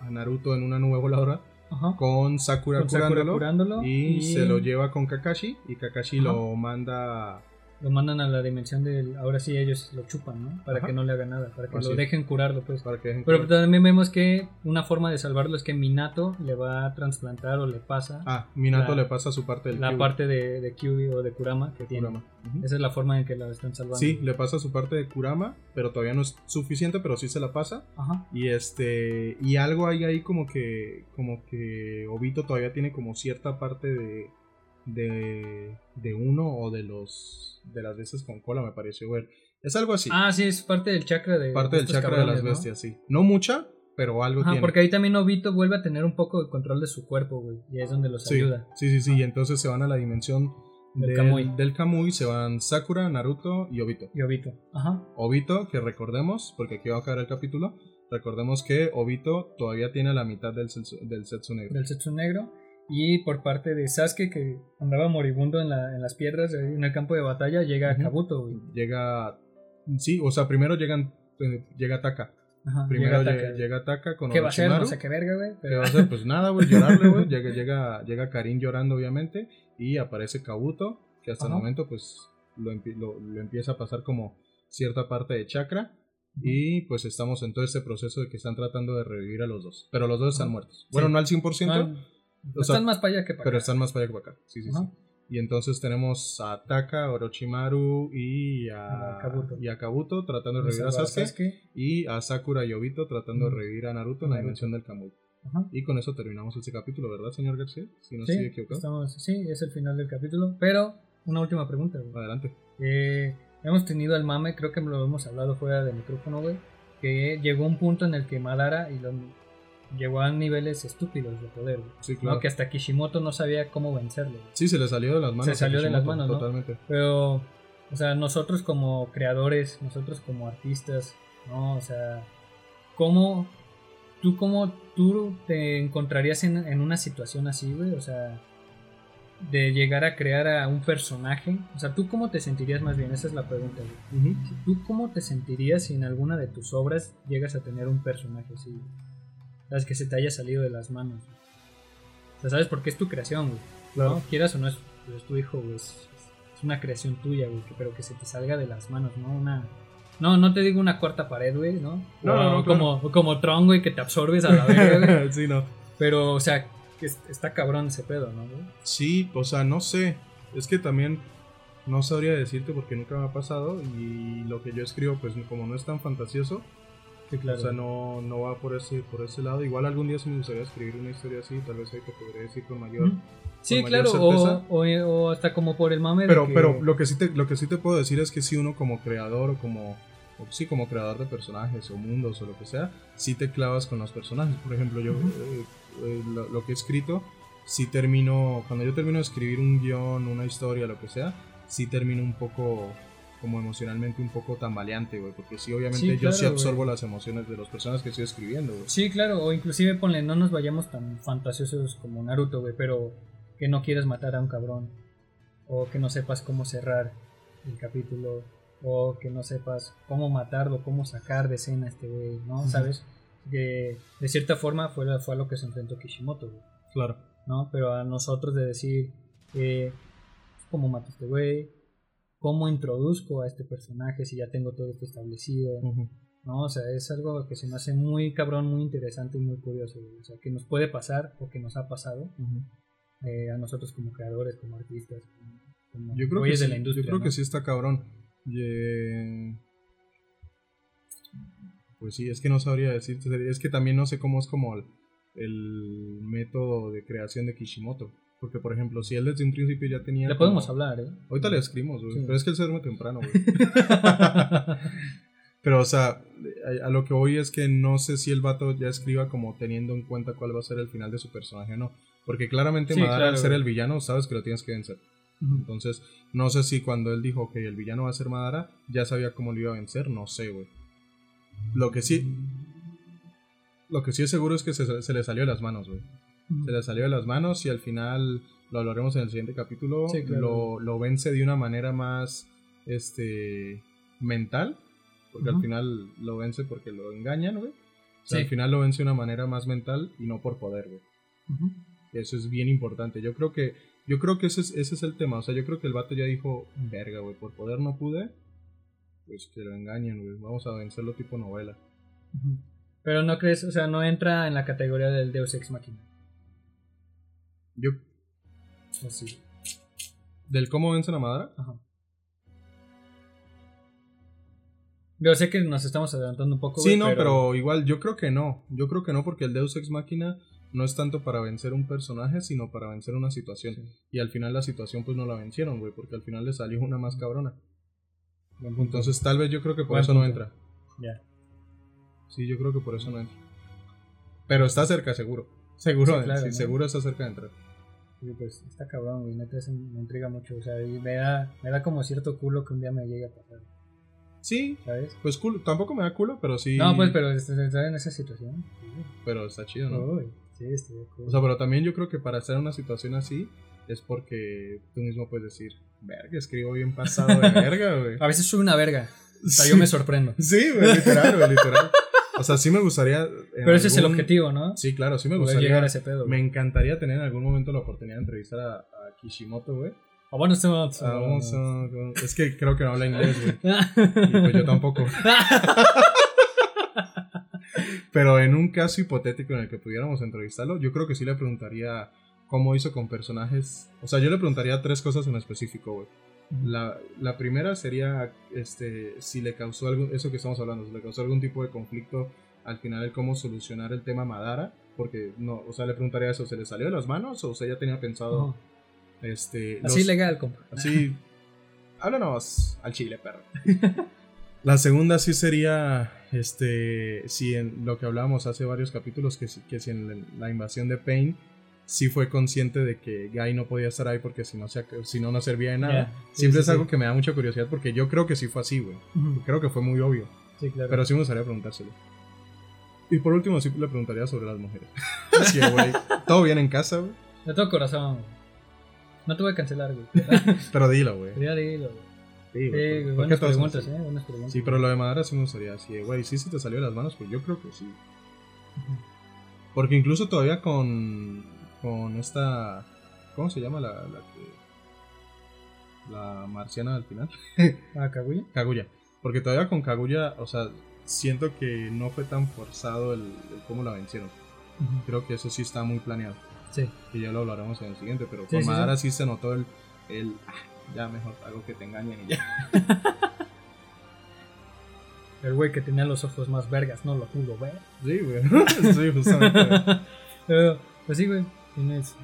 a Naruto en una nube voladora Ajá. con Sakura, Con Sakura curándolo, curándolo, y, y- se lo lleva con Kakashi y Kakashi Ajá. lo manda Lo mandan a la dimensión del. Ahora sí ellos lo chupan, ¿no? Para Ajá. que no le haga nada, para que Así lo dejen curarlo, pues. para que dejen Pero también vemos que una forma de salvarlo es que Minato le va a trasplantar o le pasa Ah, Minato la- le pasa su parte del la parte de, de Kyuubi o de Kurama que tiene. Kurama. Esa es la forma en que la están salvando. Sí, le pasa su parte de Kurama, pero todavía no es suficiente, pero sí se la pasa. Ajá. Y este. Y algo hay ahí como que. Como que Obito todavía tiene como cierta parte de. De. De uno o de los. De las veces con cola, me pareció ver. Es algo así. Ah, sí, es parte del chakra de. parte de del chakra de las bestias, sí. No mucha, pero algo Ajá, tiene. porque ahí también Obito vuelve a tener un poco de control de su cuerpo, güey. Y ahí es donde los sí, ayuda. sí, sí, sí. Y entonces se van a la dimensión Del del, Kamui. del Kamui. Se van Sakura, Naruto y Obito. Y Obito. Ajá. Obito, que recordemos, porque aquí va a acabar el capítulo. Recordemos que Obito todavía tiene la mitad del, del Setsu negro. Del Setsu Negro. Y por parte de Sasuke, que andaba moribundo en, la, en las piedras, en el campo de batalla, llega. Kabuto, güey. llega sí o sea primero llegan eh, llega Taka Ajá, primero llega Taka. llega Taka con ¿Qué va a hacer? No sé qué verga, güey. ¿Qué Pero... va a hacer? Pues nada, güey, llorarle, güey. Llega, llega, llega Karin llorando, obviamente. Y aparece Kabuto, que hasta Ajá. el momento, pues, lo, lo- lo empieza a pasar como cierta parte de chakra. Y pues estamos en todo este proceso de que están tratando de revivir a los dos. Pero los dos están muertos. Bueno, Sí. no al 100%, Ah, o sea, están más para allá que para pero acá. están más para allá que para acá. Sí, sí, sí. Y entonces tenemos a Taka, Orochimaru y a, Kabuto. y a Kabuto tratando de revivir a Sasuke. Y a Sakura y Obito tratando de revivir a Naruto en la dimensión del Kamui. Ajá. Y con eso terminamos este capítulo, ¿verdad, señor García? Si no Sí, estoy equivocado. estamos, sí, es el final del capítulo. Pero, una última pregunta, güey. Adelante. Eh, hemos tenido el mame, creo que lo hemos hablado fuera del micrófono, güey. Que llegó un punto en el que Madara y lo, llegó a niveles estúpidos de poder, güey. Sí. Que hasta Kishimoto no sabía cómo vencerlo. güey. Sí, se le salió de las manos. Se salió de las manos, ¿no? Totalmente. Pero, o sea, nosotros como creadores, nosotros como artistas, ¿no? O sea, ¿cómo, tú cómo tú te encontrarías en, en una situación así, güey? O sea, de llegar a crear a un personaje. O sea, ¿tú cómo te sentirías más bien? Esa es la pregunta, güey. ¿Tú cómo te sentirías si en alguna de tus obras llegas a tener un personaje así? ¿Sabes? Que se te haya salido de las manos. O sea, ¿sabes por qué es tu creación, güey? Claro. ¿no? Quieras o no, es, es tu hijo, güey. Es, es una creación tuya, güey. Pero que se te salga de las manos, ¿no? Una... No, no te digo una cuarta pared, güey, ¿no? No, O no, no, como, como Tron, güey, que te absorbes a la verga, güey. sí, no. Pero, o sea, que es- está cabrón ese pedo, ¿no? güey? Sí, o sea, no sé. Es que también no sabría decirte porque nunca me ha pasado. Y lo que yo escribo, pues como no es tan fantasioso, Sí, claro. O sea, no, no va por ese, por ese lado. Igual algún día sí me gustaría escribir una historia así, tal vez ahí te podría decir con mayor. Sí, con mayor claro, o, o, o hasta como por el mame de Pero, que- pero lo que sí te, lo que sí te puedo decir es que si uno como creador o como o sí, como creador de personajes o mundos o lo que sea, sí te clavas con los personajes. Por ejemplo, yo eh, eh, lo, lo que he escrito, sí termino, cuando yo termino de escribir un guion, una historia, lo que sea, sí termino un poco como emocionalmente un poco tambaleante, güey, porque sí, obviamente Sí, yo claro, sí absorbo las emociones de los personajes que estoy escribiendo, güey. Sí, claro, o inclusive ponle, no nos vayamos tan fantasiosos como Naruto, güey, pero que no quieras matar a un cabrón, o que no sepas cómo cerrar el capítulo, o que no sepas cómo matarlo, cómo sacar de escena a este güey, ¿no? ¿Sabes? Que de cierta forma fue, fue a lo que se enfrentó Kishimoto, güey, Claro. ¿no? Pero a nosotros de decir, eh, ¿cómo mato a este güey? ¿Cómo introduzco a este personaje si ya tengo todo esto establecido? ¿no? O sea, es algo que se me hace muy cabrón, muy interesante y muy curioso. O sea, que nos puede pasar o que nos ha pasado eh, a nosotros como creadores, como artistas, como, como Yo creo, que sí, de la industria. yo creo ¿no? que sí está cabrón. Pues sí, es que no sabría decirte. Es que también no sé cómo es como el, el método de creación de Kishimoto. Porque, por ejemplo, si él desde un principio ya tenía. Le como- podemos hablar, ¿eh? Ahorita le escribimos, güey. Sí. Pero es que él se duerme temprano, güey. Pero, o sea, a, a lo que voy es que no sé si el vato ya escriba como teniendo en cuenta cuál va a ser el final de su personaje o no. Porque claramente Sí, Madara, al claro, ser güey. el villano, sabes que lo tienes que vencer. Entonces, no sé si cuando él dijo que el villano va a ser Madara, ya sabía cómo lo iba a vencer, no sé, güey. Lo que sí. Lo que sí es seguro es que se, se le salió de las manos, güey. Se le salió de las manos y al final lo hablaremos en el siguiente capítulo. Sí, claro. lo, lo vence de una manera más. Este. mental, porque al final lo vence porque lo engañan, güey. O sea, Sí. al final lo vence de una manera más mental y no por poder, güey. Eso es bien importante. Yo creo que, yo creo que ese es, ese es el tema. O sea, yo creo que el vato ya dijo, verga, güey, por poder no pude. Pues que lo engañen, güey. Vamos a vencerlo tipo novela. Pero no crees, o sea, no entra en la categoría del Deus Ex Machina. Yo, O sí. del cómo vencen a Madara, Ajá. Yo sé que nos estamos adelantando un poco. Sí, güey, no, pero... igual yo creo que no. Yo creo que no porque el Deus Ex Machina no es tanto para vencer un personaje, sino para vencer una situación. Y al final la situación pues no la vencieron, güey, porque al final le salió una más cabrona. Entonces tal vez yo creo que por Buen eso no entra. Ya. Sí, yo creo que por eso no entra. Pero está cerca, seguro. Seguro, Sí, claro, sí, ¿no? seguro está cerca de entrar. Sí, pues está cabrón, güey. Neta, me intriga mucho. O sea, y me da, me da como cierto culo que un día me llegue a pasar. Sí, ¿Sabes? pues culo. Tampoco me da culo, pero sí. No, pues, pero est- estar en esa situación. Pero está chido, ¿no? Uy, sí, estoy de acuerdo. O sea, pero también yo creo que para estar en una situación así es porque tú mismo puedes decir, verga, escribo bien pasado de verga, güey. A veces soy una verga. O sea, Sí. yo me sorprendo. Sí, güey, literal, güey, literal. O sea, sí me gustaría. Pero ese es el objetivo, ¿no? Sí, claro, sí me Poder gustaría. llegar a ese pedo. Me encantaría tener en algún momento la oportunidad de entrevistar a, a Kishimoto, güey. Ah, vamos a- Es que creo que no habla inglés, güey. Y pues yo tampoco. Pero en un caso hipotético en el que pudiéramos entrevistarlo, yo creo que sí le preguntaría cómo hizo con personajes. O sea, yo le preguntaría tres cosas en específico, güey. La, la primera sería este si le causó algo, eso que estamos hablando, si le causó algún tipo de conflicto al final el cómo solucionar el tema Madara, porque no, o sea, le preguntaría eso, ¿se le salió de las manos o usted ya tenía pensado este Así los- legal, compa. Así. Háblanos al chile, perro. La segunda sí sería. Este. Si en lo que hablábamos hace varios capítulos, que, si- que si en la invasión de Pain. Sí fue consciente de que Guy no podía estar ahí porque si no, se, si no, no servía de nada. Sí, Siempre sí, es algo sí. que me da mucha curiosidad porque yo creo que sí fue así, güey. Creo que fue muy obvio. Sí, claro. Pero sí me gustaría preguntárselo. Y por último, sí le preguntaría sobre las mujeres. Sí, güey. Todo bien en casa, güey. De todo corazón. güey. No te voy a cancelar, güey. Pero dilo, güey. Ya dilo, güey. Sí, Sí, güey, güey, ¿por qué buenas preguntas, así? eh. Buenas preguntas. Sí, pero lo de Madara sí me gustaría así, güey, sí se te salió de las manos, pues yo creo que sí. Porque incluso todavía con con esta ¿cómo se llama la, la que la marciana al final? Ah, Kaguya. Kaguya. Porque todavía con Kaguya, o sea, siento que no fue tan forzado el, el cómo la vencieron. Creo que eso sí está muy planeado. Sí. Que ya lo hablaremos en el siguiente, pero Sí, con sí, sí. Madara sí. se notó el, el "Ah, ya mejor hago que te engañen y ya. El güey que tenía los ojos más vergas, no lo pudo ver. Sí, güey. sí, justamente. Pero, pues sí, güey. Tienes,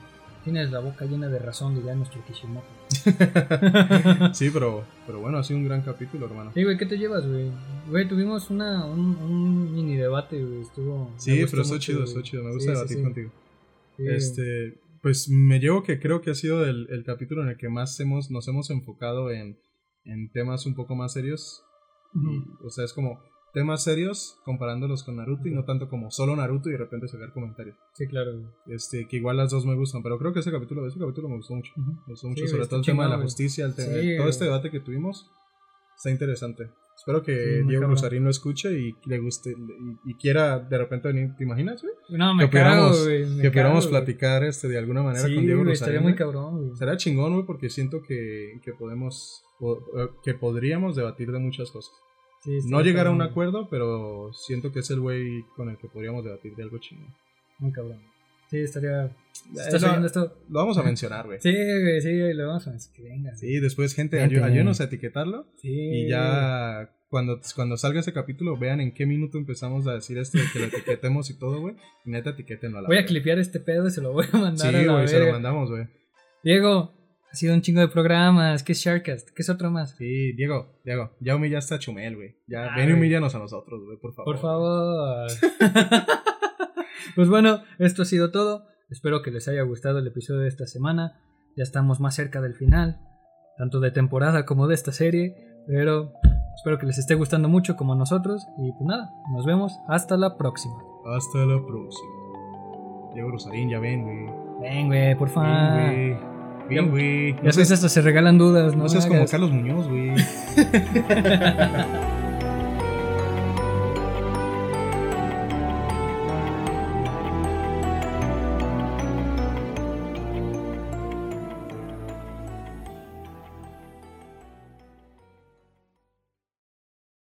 tienes la boca llena de razón, diría nuestro Kishimoto. Sí, pero, pero bueno, ha sido un gran capítulo, hermano. Sí, güey, ¿qué te llevas, güey? Güey, tuvimos una, un, un mini debate, güey. Estuvo. Sí, pero estuvo chido, estuvo chido. Me gusta sí, debatir sí. contigo. Este, pues me llevo que creo que ha sido el, el capítulo en el que más hemos, nos hemos enfocado en, en temas un poco más serios. O sea, es como temas serios comparándolos con Naruto y no tanto como solo Naruto y de repente sacar comentarios. Sí, claro. Este, que igual las dos me gustan, pero creo que ese capítulo, ese capítulo me gustó mucho. Me gustó mucho, Sí, sobre todo el tema de la justicia, el tema- Sí, todo este debate que tuvimos. Está interesante. Espero que Sí, Diego. Rosarín lo escuche y le guste y, y quiera de repente venir. ¿Te imaginas, güey? No, me que pudiéramos, cago, güey. me que pudiéramos cago, güey. platicar este, de alguna manera Sí, con Diego güey, Rosarín. estaría muy cabrón, güey. Será chingón, güey, porque siento que, que podemos, que podríamos debatir de muchas cosas. Sí, No llegar a un acuerdo, pero siento que es el güey con el que podríamos debatir de algo chingón. Muy cabrón. Sí, estaría. ¿Estás lo- esto? Lo vamos a mencionar, güey. Sí, güey, sí, güey, lo vamos a. Que venga. Sí, después, gente, ayúdenos a etiquetarlo. Sí. Y ya cuando, cuando salga ese capítulo, vean en qué minuto empezamos a decir esto de que lo etiquetemos y todo, güey. Y neta, etiquétenlo a la Voy a clipear este pedo y se lo voy a mandar Sí, a la güey, se lo mandamos, güey. Diego, ha sido un chingo de programas. ¿Qué es Sharkcast? ¿Qué es otro más? Sí, Diego, Diego, ya humillaste a Chumel, güey. Ya, Ay. ven y humíllanos a nosotros, güey, por favor. Por favor. pues bueno, esto ha sido todo. Espero que les haya gustado el episodio de esta semana. Ya estamos más cerca del final, tanto de temporada como de esta serie. Pero espero que les esté gustando mucho como a nosotros. Y pues nada, nos vemos hasta la próxima. Hasta la próxima. Diego Rosarín, ya ven, güey. Ven, güey, por favor. Ven, güey. Ya sabes, hasta se regalan dudas, ¿no? no seas como. Carlos Muñoz, güey.